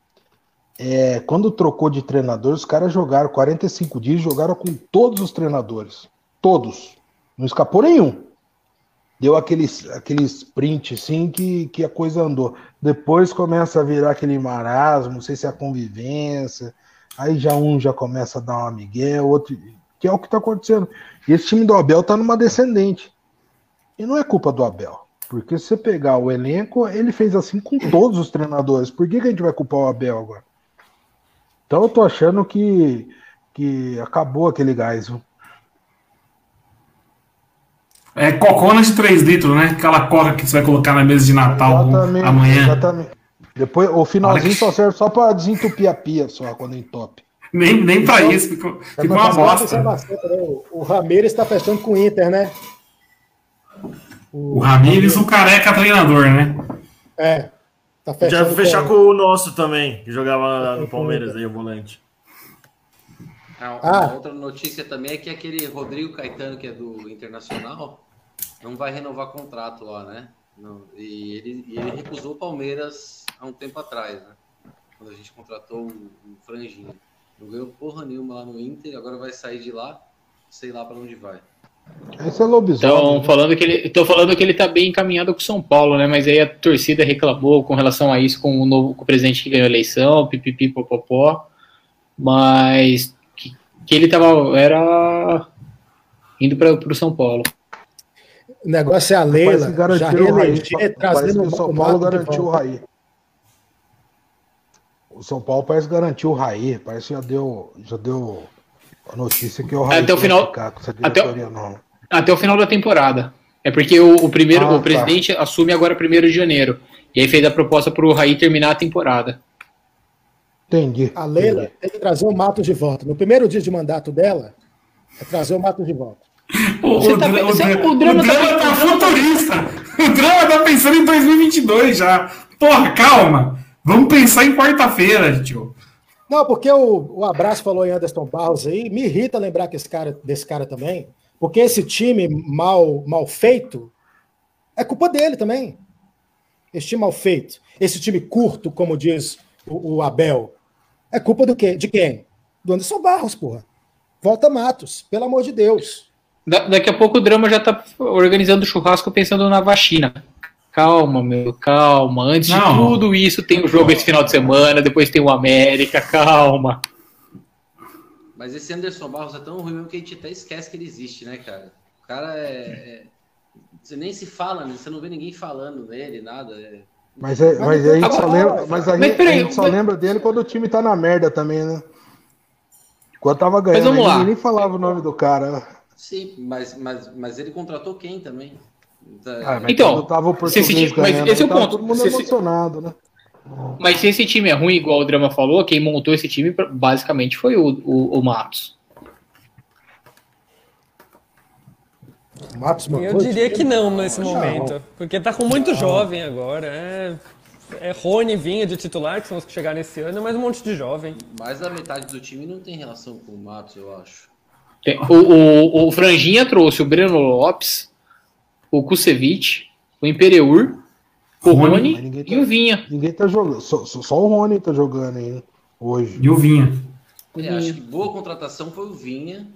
é, quando trocou de treinador, os caras jogaram 45 dias, jogaram com todos os treinadores. Todos. Não escapou nenhum. Deu aquele, aquele sprint assim que, que a coisa andou. Depois começa a virar aquele marasmo, não sei se é a convivência. Aí já um já começa a dar uma miguel, outro. Que é o que tá acontecendo. E esse time do Abel tá numa descendente. E não é culpa do Abel. Porque se você pegar o elenco, ele fez assim com todos os treinadores. Por que, que a gente vai culpar o Abel agora? Então eu tô achando que, que acabou aquele gás. viu? É cocona de 3 litros, né? Aquela coca que você vai colocar na mesa de Natal Exatamente, amanhã. exatamente. Depois, o finalzinho só serve só para desentupir a pia, só quando entope. Nem, nem pra isso, ficou, ficou uma bosta. O, o Ramires está fechando com o Inter, né? O Ramires, o careca treinador, né? É. Tá Já vou fechar com- o nosso também, que jogava no Palmeiras aí, o volante. Ah, Ah. Outra notícia também é que aquele Rodrigo Caetano, que é do Internacional, não vai renovar contrato lá, né? Não, e, ele, e ele recusou o Palmeiras há um tempo atrás, né? Quando a gente contratou o, o Franginho. Não ganhou porra nenhuma lá no Inter, agora vai sair de lá, sei lá pra onde vai. Esse é lobisomem. Estão né? falando que ele, falando que ele tá bem encaminhado com o São Paulo, né? Mas aí a torcida reclamou com relação a isso com o novo com o presidente que ganhou a eleição, pipipi popopó. Mas que, que ele tava era indo para o São Paulo. O negócio é a Leila que garantiu já reeleger, trazendo o São Paulo garantiu o. Raí. O São Paulo parece que garantiu o Raí. Parece que já deu, já deu a notícia que o Raí Até o vai final- ficar com essa até o- diretoria nova. Até o final da temporada. É porque o, o primeiro, Ah, o tá. presidente assume agora 1 de janeiro. E aí fez a proposta para o Raí terminar a temporada. Entendi. A Leila entendi. tem que trazer o Matos de volta. No primeiro dia de mandato dela, é trazer o Matos de volta. O, Você o tá o dra- o o drama drama, tá- tá futurista. O drama tá pensando em 2022 já. Porra, calma. Vamos pensar em quarta-feira, tio. Não, porque o, o abraço falou em Anderson Barros aí, me irrita lembrar que esse cara, desse cara também, porque esse time mal, mal feito é culpa dele também. Esse time mal feito, esse time curto, como diz o, o Abel, é culpa do quê? De quem? Do Anderson Barros, porra. Volta Matos, pelo amor de Deus. Da- daqui a pouco o drama já tá organizando churrasco pensando na vacina. Calma, meu, calma. Antes Não. de tudo isso, tem o jogo esse final de semana, depois tem o América, calma. Mas esse Anderson Barros é tão ruim mesmo que a gente até esquece que ele existe, né, cara? O cara é. é- Você nem se fala, né? você não vê ninguém falando nele, nada. é- Mas, é, mas a gente só lembra, mas a, Mas gente- peraí, a gente só mas- lembra dele quando o time tá na merda também, né? Quando tava ganhando, ninguém nem falava o nome do cara. Sim, mas, mas, mas ele contratou quem também? Ah, mas Então, tava o se esse português time- mas esse é o tava ponto. todo mundo Se esse- emocionado, né? Mas se esse time é ruim, igual o Drama falou, quem montou esse time basicamente foi o, o, o Matos. O Matos Eu montou diria esse que não nesse momento. Porque tá com muito jovem agora. É, é Rony Vinha de titular, que são os que chegaram esse ano, mas um monte de jovem. Mais da metade do time não tem relação com o Matos, eu acho. Tem- O, o, o Franjinha trouxe o Breno Lopes, o Kusevich, o Imperiur, o Rony, Rony tá- e o Vinha. Ninguém tá jogando. Só, só- só o Rony tá jogando aí? Hoje. E o Vinha. É, acho que boa contratação foi o Vinha.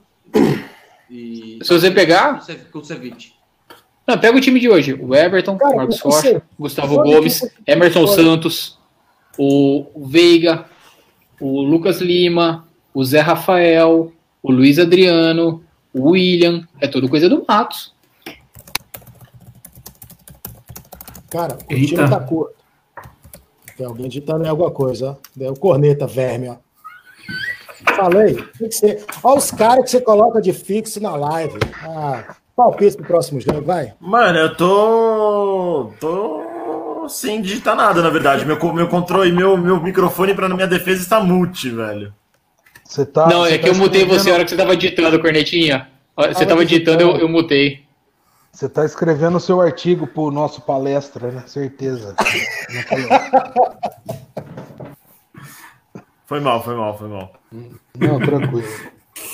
E... Se você pegar- Cevic. Não, pega o time de hoje. O Everton, Cara, Marcos Rocha, Gustavo sabe Gomes, Emerson. Santos, o o Veiga, o Lucas Lima, o Zé Rafael, o Luiz Adriano, o William. É tudo coisa do Matos. Cara, o Eita. time tá curto. Tem alguém digitando em alguma coisa, ó. Deu corneta, verme, ó. Falei, tem que ser. Olha os caras que você coloca de fixo na live. Ah, palpite pro próximo jogo, vai. Mano, eu tô. tô sem digitar nada, na verdade. Meu, meu controle, meu, meu microfone pra minha defesa está mute, velho. Você tá, Não, é que tá eu mutei você a hora que você tava digitando, Cornetinha. Você Tava tava digitando, eu, digitando. eu mutei. Você tá escrevendo o seu artigo pro nosso palestra, né? Certeza. Foi mal, foi mal, foi mal. Não, tranquilo.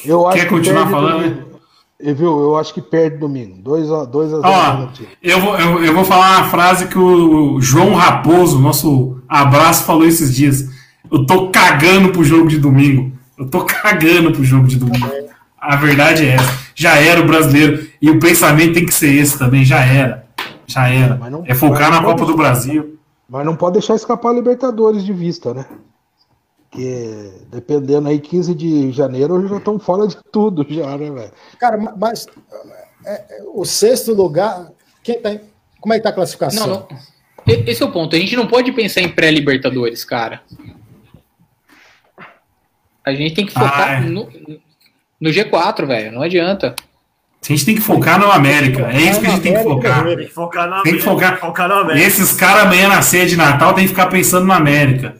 Eu acho Quer que continuar perde falando, domingo. E, viu? Eu acho que perde domingo. 2 a 2 a 0 Ó, negativo. eu vou, eu, eu vou falar uma frase que o João Raposo, nosso abraço, falou esses dias. Eu tô cagando pro jogo de domingo. Eu tô cagando pro jogo de domingo. A verdade é essa. Já era o brasileiro. E o pensamento tem que ser esse também. Já era. Já era. Mas não- É focar mas na Copa do Brasil. Mas não pode deixar escapar a Libertadores de vista, né? Porque dependendo aí, 15 de janeiro já estão fora de tudo, já, né, velho? Cara, ma- mas é, é, o sexto lugar. Quem tá, como é que tá a classificação? Não, não. Esse é o ponto. A gente não pode pensar em pré-Libertadores, cara. A gente tem que focar Ah, é. no, no G4, velho. Não adianta. A gente tem que focar no América. É isso que a gente tem que focar. Tem que focar na Tem que focar. focar na E América. esses caras amanhã na ceia de Natal tem que ficar pensando no América.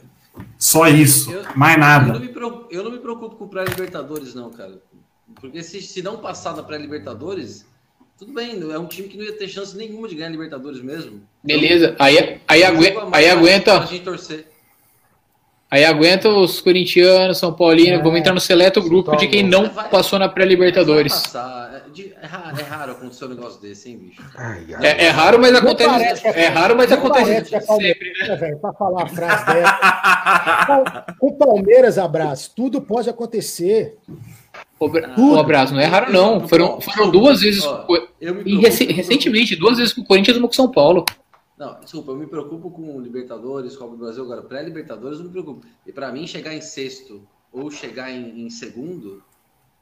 Só isso. Eu- Mais Eu não nada. me preocupo, eu não me preocupo com o pré-Libertadores, não, cara. Porque se, se não passar na pré-Libertadores, tudo bem, é um time que não ia ter chance nenhuma de ganhar Libertadores mesmo. Beleza. Aí, aí, Um jogo agui- a mais aí aguenta. pra gente torcer. Aí aguenta os corintianos, São Paulinos. É. Vamos entrar no seleto grupo de quem não Vai- passou na pré-Libertadores. É, é raro, é raro acontecer um negócio desse, hein, bicho? Ai, ai. É, é raro, mas acontece. parece que É raro, mas acontece é sempre, né? Palmeiras, velho, pra falar a frase dessa. Com o Palmeiras, abraço, tudo pode acontecer. O, Bra- o abraço não é raro, não. Foram, foram duas vezes. Ó, E rec- recentemente, duas vezes com o Corinthians e uma com o São Paulo. Não, desculpa, eu me preocupo com Libertadores, Copa do Brasil, agora pré-Libertadores eu me preocupo. E pra mim, chegar em sexto ou chegar em, em segundo,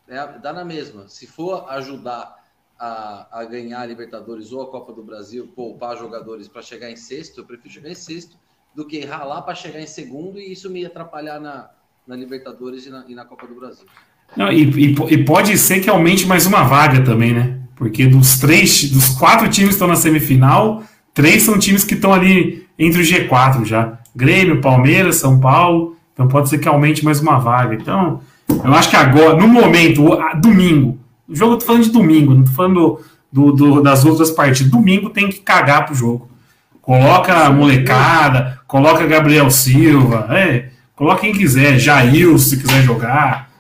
é, dá na mesma. Se for ajudar a, a ganhar a Libertadores ou a Copa do Brasil, poupar jogadores para chegar em sexto, eu prefiro chegar em sexto do que ralar para chegar em segundo e isso me atrapalhar na, na Libertadores e na, e na Copa do Brasil. Não, e, e, e, pode ser que aumente mais uma vaga também, né? Porque dos três, dos quatro times que estão na semifinal, três são times que estão ali entre o G4 já. Grêmio, Palmeiras, São Paulo. Então pode ser que aumente mais uma vaga. Então, eu acho que agora, no momento, domingo, o jogo eu tô falando de domingo, não tô falando do, do, das outras partidas. Domingo tem que cagar pro jogo. Coloca molecada, coloca Gabriel Silva, é, coloca quem quiser, Jair, se quiser jogar.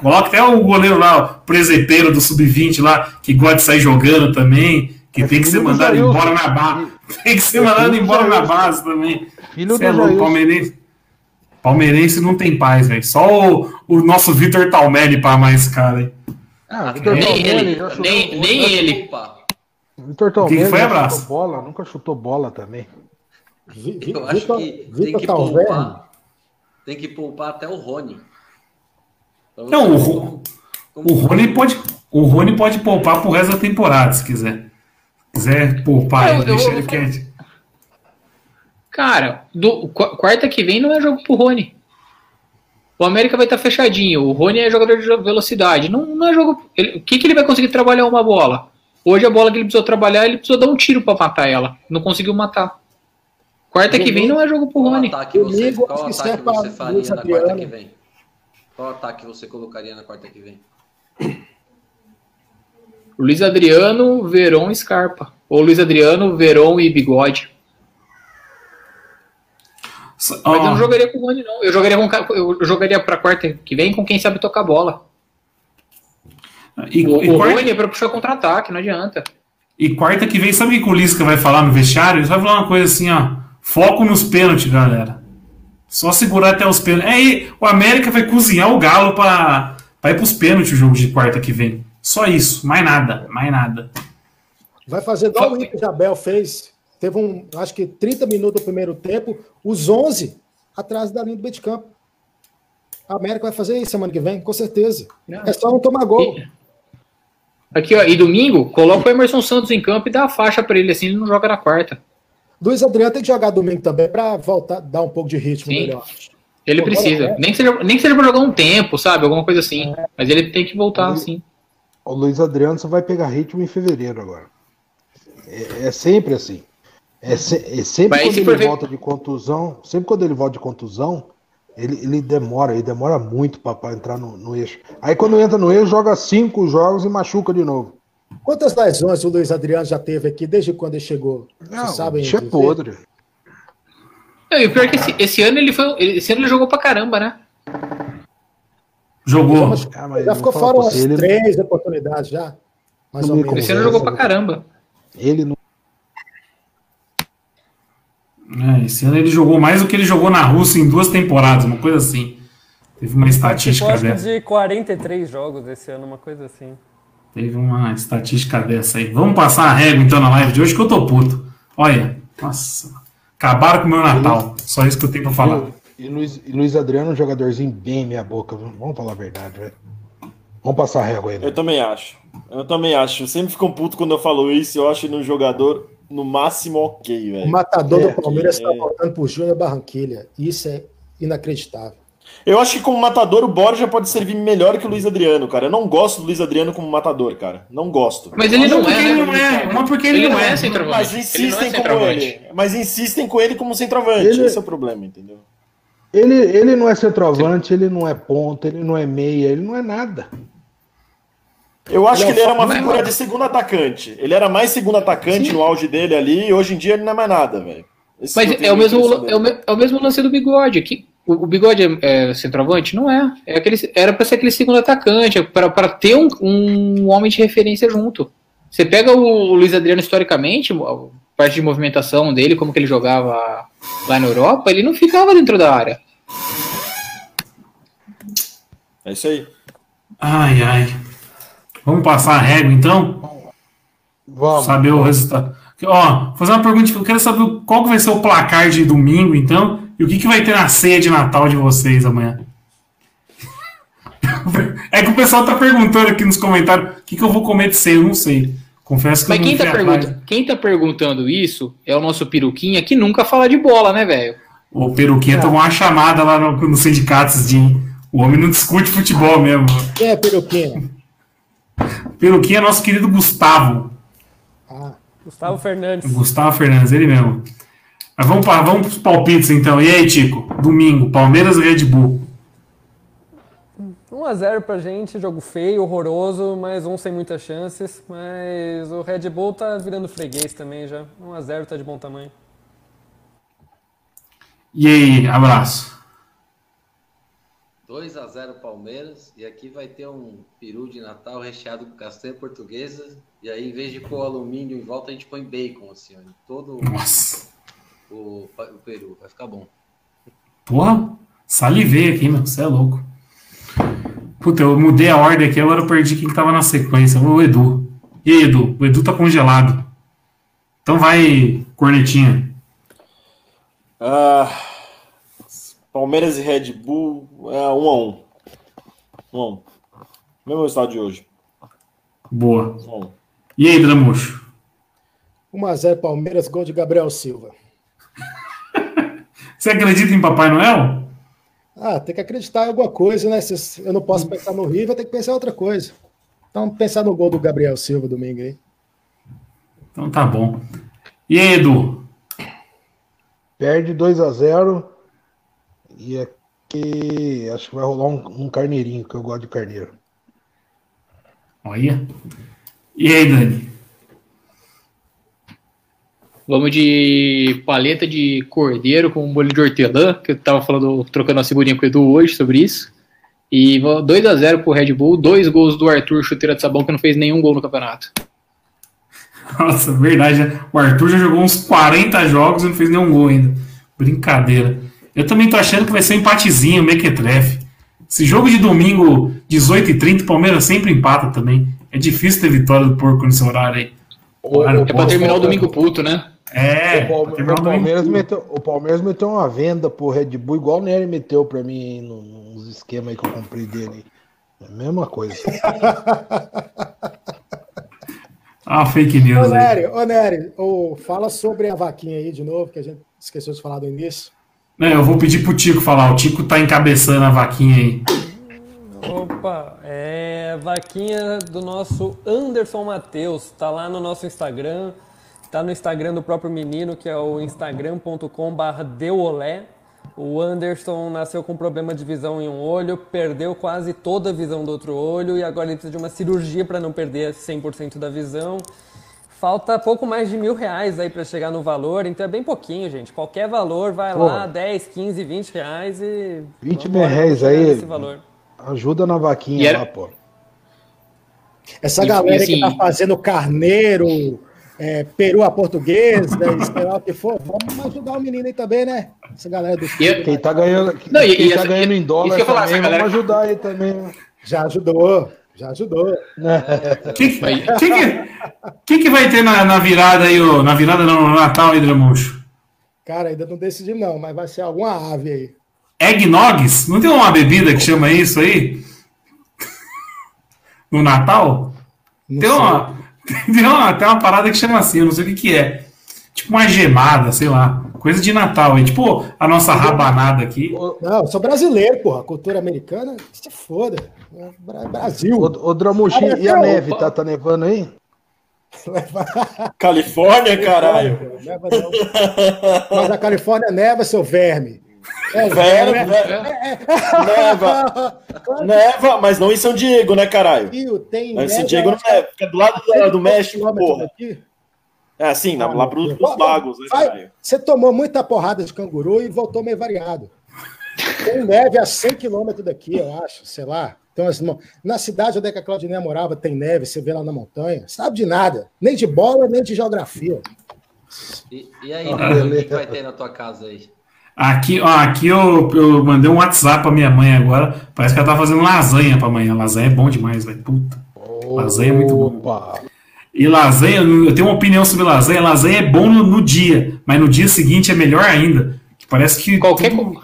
Coloca até o goleiro lá, o presepeiro do Sub-20 lá, que gosta de sair jogando também, que é tem que ser mandado embora na base. Tem que ser mandado embora na base também. Filho Você é louco, palmeirense. Palmeirense não tem paz, velho. Só o, o nosso Vitor Talmelli para mais cara aí. Ah, Vitor nem Talmelli, ele. Nem, nem ele. Vitor Talmelli que foi, abraço? bola, nunca chutou bola também. Eu acho que tem que, poupar, tem que poupar até o Rony. Não, o, o, Rony pode, o Rony pode poupar pro resto da temporada, se quiser. Se quiser poupar, eu, deixa ele quieto. Cara, do, quarta que vem não é jogo pro Rony. O América vai estar tá fechadinho. O Rony é jogador de velocidade. Não, não é jogo. Ele, o que, que ele vai conseguir trabalhar uma bola? Hoje a bola que ele precisou trabalhar, ele precisou dar um tiro para matar ela. Não conseguiu matar. Quarta que vem não é jogo pro Rony. Qual ataque você, qual ataque você faria na quarta que vem? Qual ataque você colocaria na quarta que vem? Luiz Adriano, Veron e Scarpa. Ou Luiz Adriano, Veron e Bigode. Mas eu não jogaria com o Rony, não. Eu jogaria, com, eu jogaria pra quarta que vem com quem sabe tocar bola. E, o e o quarta... Rony é pra puxar contra-ataque, não adianta. E quarta que vem, sabe o que o Lisca vai falar no vestiário? Ele vai falar uma coisa assim, ó. Foco nos pênaltis, galera. Só segurar até os pênaltis. Aí o América vai cozinhar o Galo para ir para os pênaltis o jogo de quarta que vem. Só isso, mais nada, mais nada. Vai fazer igual o Isabel fez. Teve um, acho que 30 minutos do primeiro tempo, os 11 atrás da linha do meio de campo. A América vai fazer isso semana que vem, com certeza. Não. É só não tomar gol. Aqui, ó, e domingo, coloca o Emerson Santos em campo e dá a faixa para ele, assim ele não joga na quarta. Luiz Adriano tem que jogar domingo também para voltar, dar um pouco de ritmo Sim. melhor. Ele precisa. É. Nem, que seja, nem que seja para jogar um tempo, sabe? Alguma coisa assim. É. Mas ele tem que voltar assim. O Luiz Adriano só vai pegar ritmo em fevereiro agora. É, é sempre assim. É, se, é sempre Mas quando ele volta de contusão, sempre quando ele volta de contusão, ele, ele demora, ele demora muito para entrar no, no, eixo. Aí quando entra no eixo, joga cinco jogos e machuca de novo. Quantas lesões o Luiz Adriano já teve aqui desde quando ele chegou? Não, Vocês sabem? é podre. e o pior é que esse, esse, ano ele foi. Esse ano ele jogou pra caramba, né? Jogou. Já ficou fora umas ele... três oportunidades já. Mais ou menos. Esse ano jogou pra caramba. Ele não. É, esse ano ele jogou mais do que ele jogou na Rússia em duas temporadas, uma coisa assim. Teve uma estatística dessa. de 43 jogos esse ano, uma coisa assim. Teve uma estatística dessa aí. Vamos passar a régua então na live de hoje que eu tô puto. Olha, nossa. Acabaram com o meu Natal. Só isso que eu tenho pra falar. E Luiz, e Luiz Adriano, um jogadorzinho bem minha boca. Vamos falar a verdade, velho. Vamos passar a régua aí. Eu também acho. Eu também acho. Eu sempre fico puto quando eu falo isso. Eu acho ele um jogador no máximo ok, velho. O matador é, do Palmeiras está é. voltando pro Júnior Barranquilha. Isso é inacreditável. Eu acho que como matador o Borja pode servir melhor que o Luiz Adriano, cara. Eu não gosto do Luiz Adriano como matador, cara. Não gosto. Mas ele não, não é, ele não é. Não porque ele, ele não é, é centroavante. Mas insistem ele é com ele. Mas insistem com ele como centroavante. Ele... Esse é o problema, entendeu? Ele, ele não é centroavante, ele não é ponta, ele não é meia, ele não é nada. Eu acho ele que ele era uma figura de segundo atacante. Ele era mais segundo atacante Sim. no auge dele ali, e hoje em dia ele não é mais nada, velho. Mas é o, mesmo, é, o, é o mesmo lance do bigode. Que o, o Bigode é, é, centroavante? Não é. é aquele, era para ser aquele segundo atacante, para ter um, um homem de referência junto. Você pega o, Luiz Adriano historicamente, parte de movimentação dele, como que ele jogava lá na Europa, ele não ficava dentro da área. É isso aí. Ai, ai. Vamos passar a régua então? Vamos. Saber o resultado. Ó, fazer uma pergunta, eu quero saber qual que vai ser o placar de domingo, então, e o que, que vai ter na ceia de Natal de vocês amanhã? É que o pessoal tá perguntando aqui nos comentários o que, que eu vou comer de ceia, eu não sei. Confesso que Mas eu quem não tá, pergunta, quem tá perguntando isso é o nosso peruquinha que nunca fala de bola, né, velho? O Peruquinha tomou uma chamada lá no, no sindicato dias. O homem não discute futebol mesmo. Quem é peruquinha? Peruquinha é nosso querido Gustavo. Ah, Gustavo Fernandes. Gustavo Fernandes, ele mesmo. Mas vamos para vamos pros palpites então. E aí, Tico? Domingo, Palmeiras e Red Bull. 1x0 pra gente, jogo feio, horroroso, mas um sem muitas chances. Mas o Red Bull tá virando freguês também já. 1x0 tá de bom tamanho. E aí, abraço. 2 a 0 Palmeiras e aqui vai ter um peru de Natal recheado com castanha portuguesa e aí em vez de pôr alumínio em volta a gente põe bacon assim, ó, em todo Nossa. o, o peru, vai ficar bom. Porra, salivei aqui, meu. Você é louco. Puta, eu mudei a ordem aqui, agora eu perdi quem que tava na sequência. O Edu. E aí, Edu? O Edu tá congelado. Então vai, cornetinha. Ah, Palmeiras e Red Bull é um a um. Um a um. Mesmo resultado de hoje. Boa. Um a um. E aí, Dramuxo? 1x0 Palmeiras, gol de Gabriel Silva. Você acredita em Papai Noel? Ah, tem que acreditar em alguma coisa, né? Se eu não posso pensar no River, tem que pensar em outra coisa. Então, pensar no gol do Gabriel Silva domingo aí. Então tá bom. E aí, Edu? Perde 2 a 0 e aqui acho que vai rolar um, um carneirinho, que eu gosto de carneiro. Olha. E aí, Dani? Vamos de paleta de cordeiro com molho de hortelã, que eu tava falando, trocando uma figurinha com o Edu hoje sobre isso. E 2 a 0 pro Red Bull, dois gols do Arthur Chuteira de Sabão, que não fez nenhum gol no campeonato. Nossa, verdade. né? O Arthur já jogou uns 40 jogos e não fez nenhum gol ainda. Brincadeira. Eu também tô achando que vai ser um empatezinho, mequetrefe. Esse jogo de domingo, 18h30, o Palmeiras sempre empata também. É difícil ter vitória do porco nesse horário aí. O- É pra terminar o domingo puto, né? É, o, Palme- terminar o. Palmeiras meteu, o Palmeiras meteu uma venda pro Red Bull, igual o Nery meteu pra mim no- nos esquemas aí que eu comprei dele. É a mesma coisa. Ah, fake Ô, news aí. Nery, ô, Nery, ô, fala sobre a vaquinha aí de novo, que a gente esqueceu de falar do início. Não, eu vou pedir pro Tico falar. O Tico tá encabeçando a vaquinha aí. Opa, é vaquinha do nosso Anderson Matheus. Tá lá no nosso Instagram. Tá no Instagram do próprio menino, que é o instagram.com.br deuolé. O Anderson nasceu com problema de visão em um olho, perdeu quase toda a visão do outro olho e agora ele precisa de uma cirurgia para não perder 100% da visão. Falta pouco mais de mil reais aí para chegar no valor, então é bem pouquinho, gente. Qualquer valor, vai Pô. lá, 10, 15, 20 reais e. 20 vambora mil reais aí. Ajuda na vaquinha era- lá, pô. Essa E- galera assim- que tá fazendo carneiro, é, peru à portuguesa, e lá o que for, vamos ajudar o menino aí também, né? Essa galera do E é- Quem tá ganhando, Não, e- quem e tá essa- ganhando em isso dólar eu falar, também, galera- vamos ajudar aí também. né? já ajudou, já ajudou. O que, que, que, que vai ter na, na virada aí, ô? na virada no Natal aí, Dramuxo? Cara, ainda não decidi não, mas vai ser alguma ave aí. Eggnogs? Não tem uma bebida que chama isso aí? No Natal? Não Tem sei. uma, tem, uma, tem uma parada que chama assim, eu não sei o que, que é. Tipo uma gemada, sei lá. Coisa de Natal aí. Tipo a nossa rabanada aqui. Não, eu sou brasileiro, porra. Cultura americana, se foda. Bra- Brasil. Ô, ô Dramuxi, Ah, e a neve? Tá, tá nevando aí? Califórnia, caralho. Neva não. Mas a Califórnia neva, seu verme. É, Vera, né? vera. Neva. Neva, mas não em São Diego, né, caralho? Rio tem Mas São Diego não é. Fica do lado é do, do México, quilômetros porra. daqui. É assim, lá, lá pros, pros lagos, né, Vai? Você tomou muita porrada de canguru e voltou meio variado. Tem neve a 100 quilômetros daqui, eu acho, sei lá. Então, assim, na cidade onde é que a Claudinha morava tem neve, você vê lá na montanha. Sabe de nada. Nem de bola, nem de geografia. E, e aí, Ah, o que vai ter na tua casa aí? Aqui, ó, aqui eu, eu mandei um WhatsApp pra minha mãe agora. Parece que ela tá fazendo lasanha pra amanhã. Lasanha é bom demais, velho. Puta. Lasanha é muito bom. Opa! E lasanha, eu tenho uma opinião sobre lasanha. Lasanha é bom no, no dia, mas no dia seguinte é melhor ainda. Que parece que Qualquer, tudo-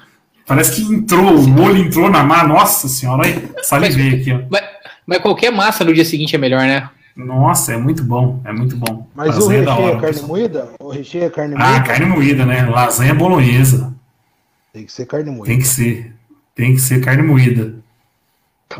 Parece que entrou, o molho entrou na massa. Nossa senhora, aí, salivei aqui, ó. Mas, mas qualquer massa no dia seguinte é melhor, né? Nossa, é muito bom, é muito bom. Mas o recheio é carne moída? O recheio é carne moída? Ah, carne moída, né? Lasanha bolonhesa. Tem que ser carne moída. Tem que ser. Tem que ser carne moída.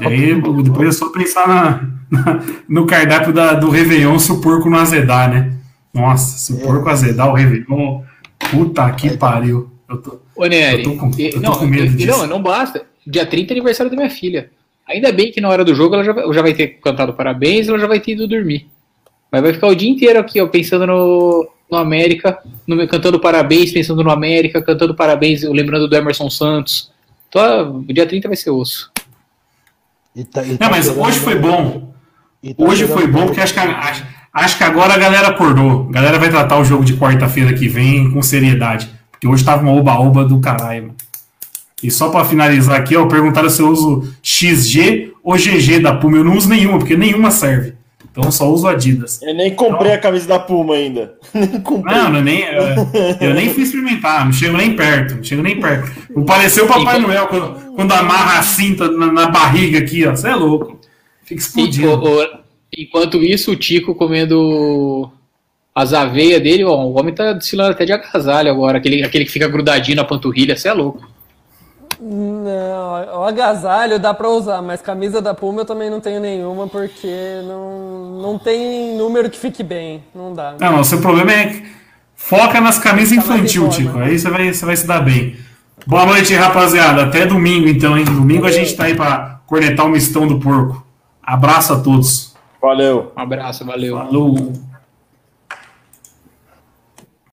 E aí, depois é só pensar na, na, no cardápio da, do Réveillon se o porco não azedar, né? Nossa, se o é. porco azedar o Réveillon, puta que pariu. Eu tô, Ô, Nery, eu tô com, eu tô não, com medo disso. Não, não basta. Dia 30 é aniversário da minha filha. Ainda bem que na hora do jogo ela já, já vai ter cantado parabéns ela já vai ter ido dormir. Mas vai ficar o dia inteiro aqui, ó, pensando no, no América, no, cantando parabéns, pensando no América, cantando parabéns, lembrando do Emerson Santos. Então, o dia 30 vai ser osso. E tá, e tá Não, mas hoje foi bom. Tá hoje foi bom, porque acho que, acho, acho que agora a galera acordou. A galera vai tratar o jogo de quarta-feira que vem com seriedade. Porque hoje tava uma oba-oba do caralho. E só para finalizar aqui, ó, perguntaram se eu uso XG ou GG da Puma. Eu não uso nenhuma, porque nenhuma serve. Então eu só uso Adidas. Eu nem comprei então, a camisa da Puma ainda. nem comprei. Não, eu nem, eu, eu, nem fui experimentar, não chego nem perto, não chego nem perto. Não pareceu o Papai Noel quando, quando, amarra a cinta na, na barriga aqui, ó. Você é louco. Fica explodindo. Enquanto isso, o Tico comendo as aveias dele, ó, o homem tá desfilando até de agasalho agora, aquele, aquele que fica grudadinho na panturrilha, você é louco. Não, o agasalho dá pra usar, mas camisa da Puma eu também não tenho nenhuma porque não, não tem número que fique bem. Não dá. Não, o seu problema é foca nas camisas infantil, Tico. Aí você vai, você vai se dar bem. Boa noite, rapaziada. Até domingo, então, hein? Domingo a gente tá aí pra cornetar o mistão do porco. Abraço a todos. Valeu. Um abraço, valeu. Falou.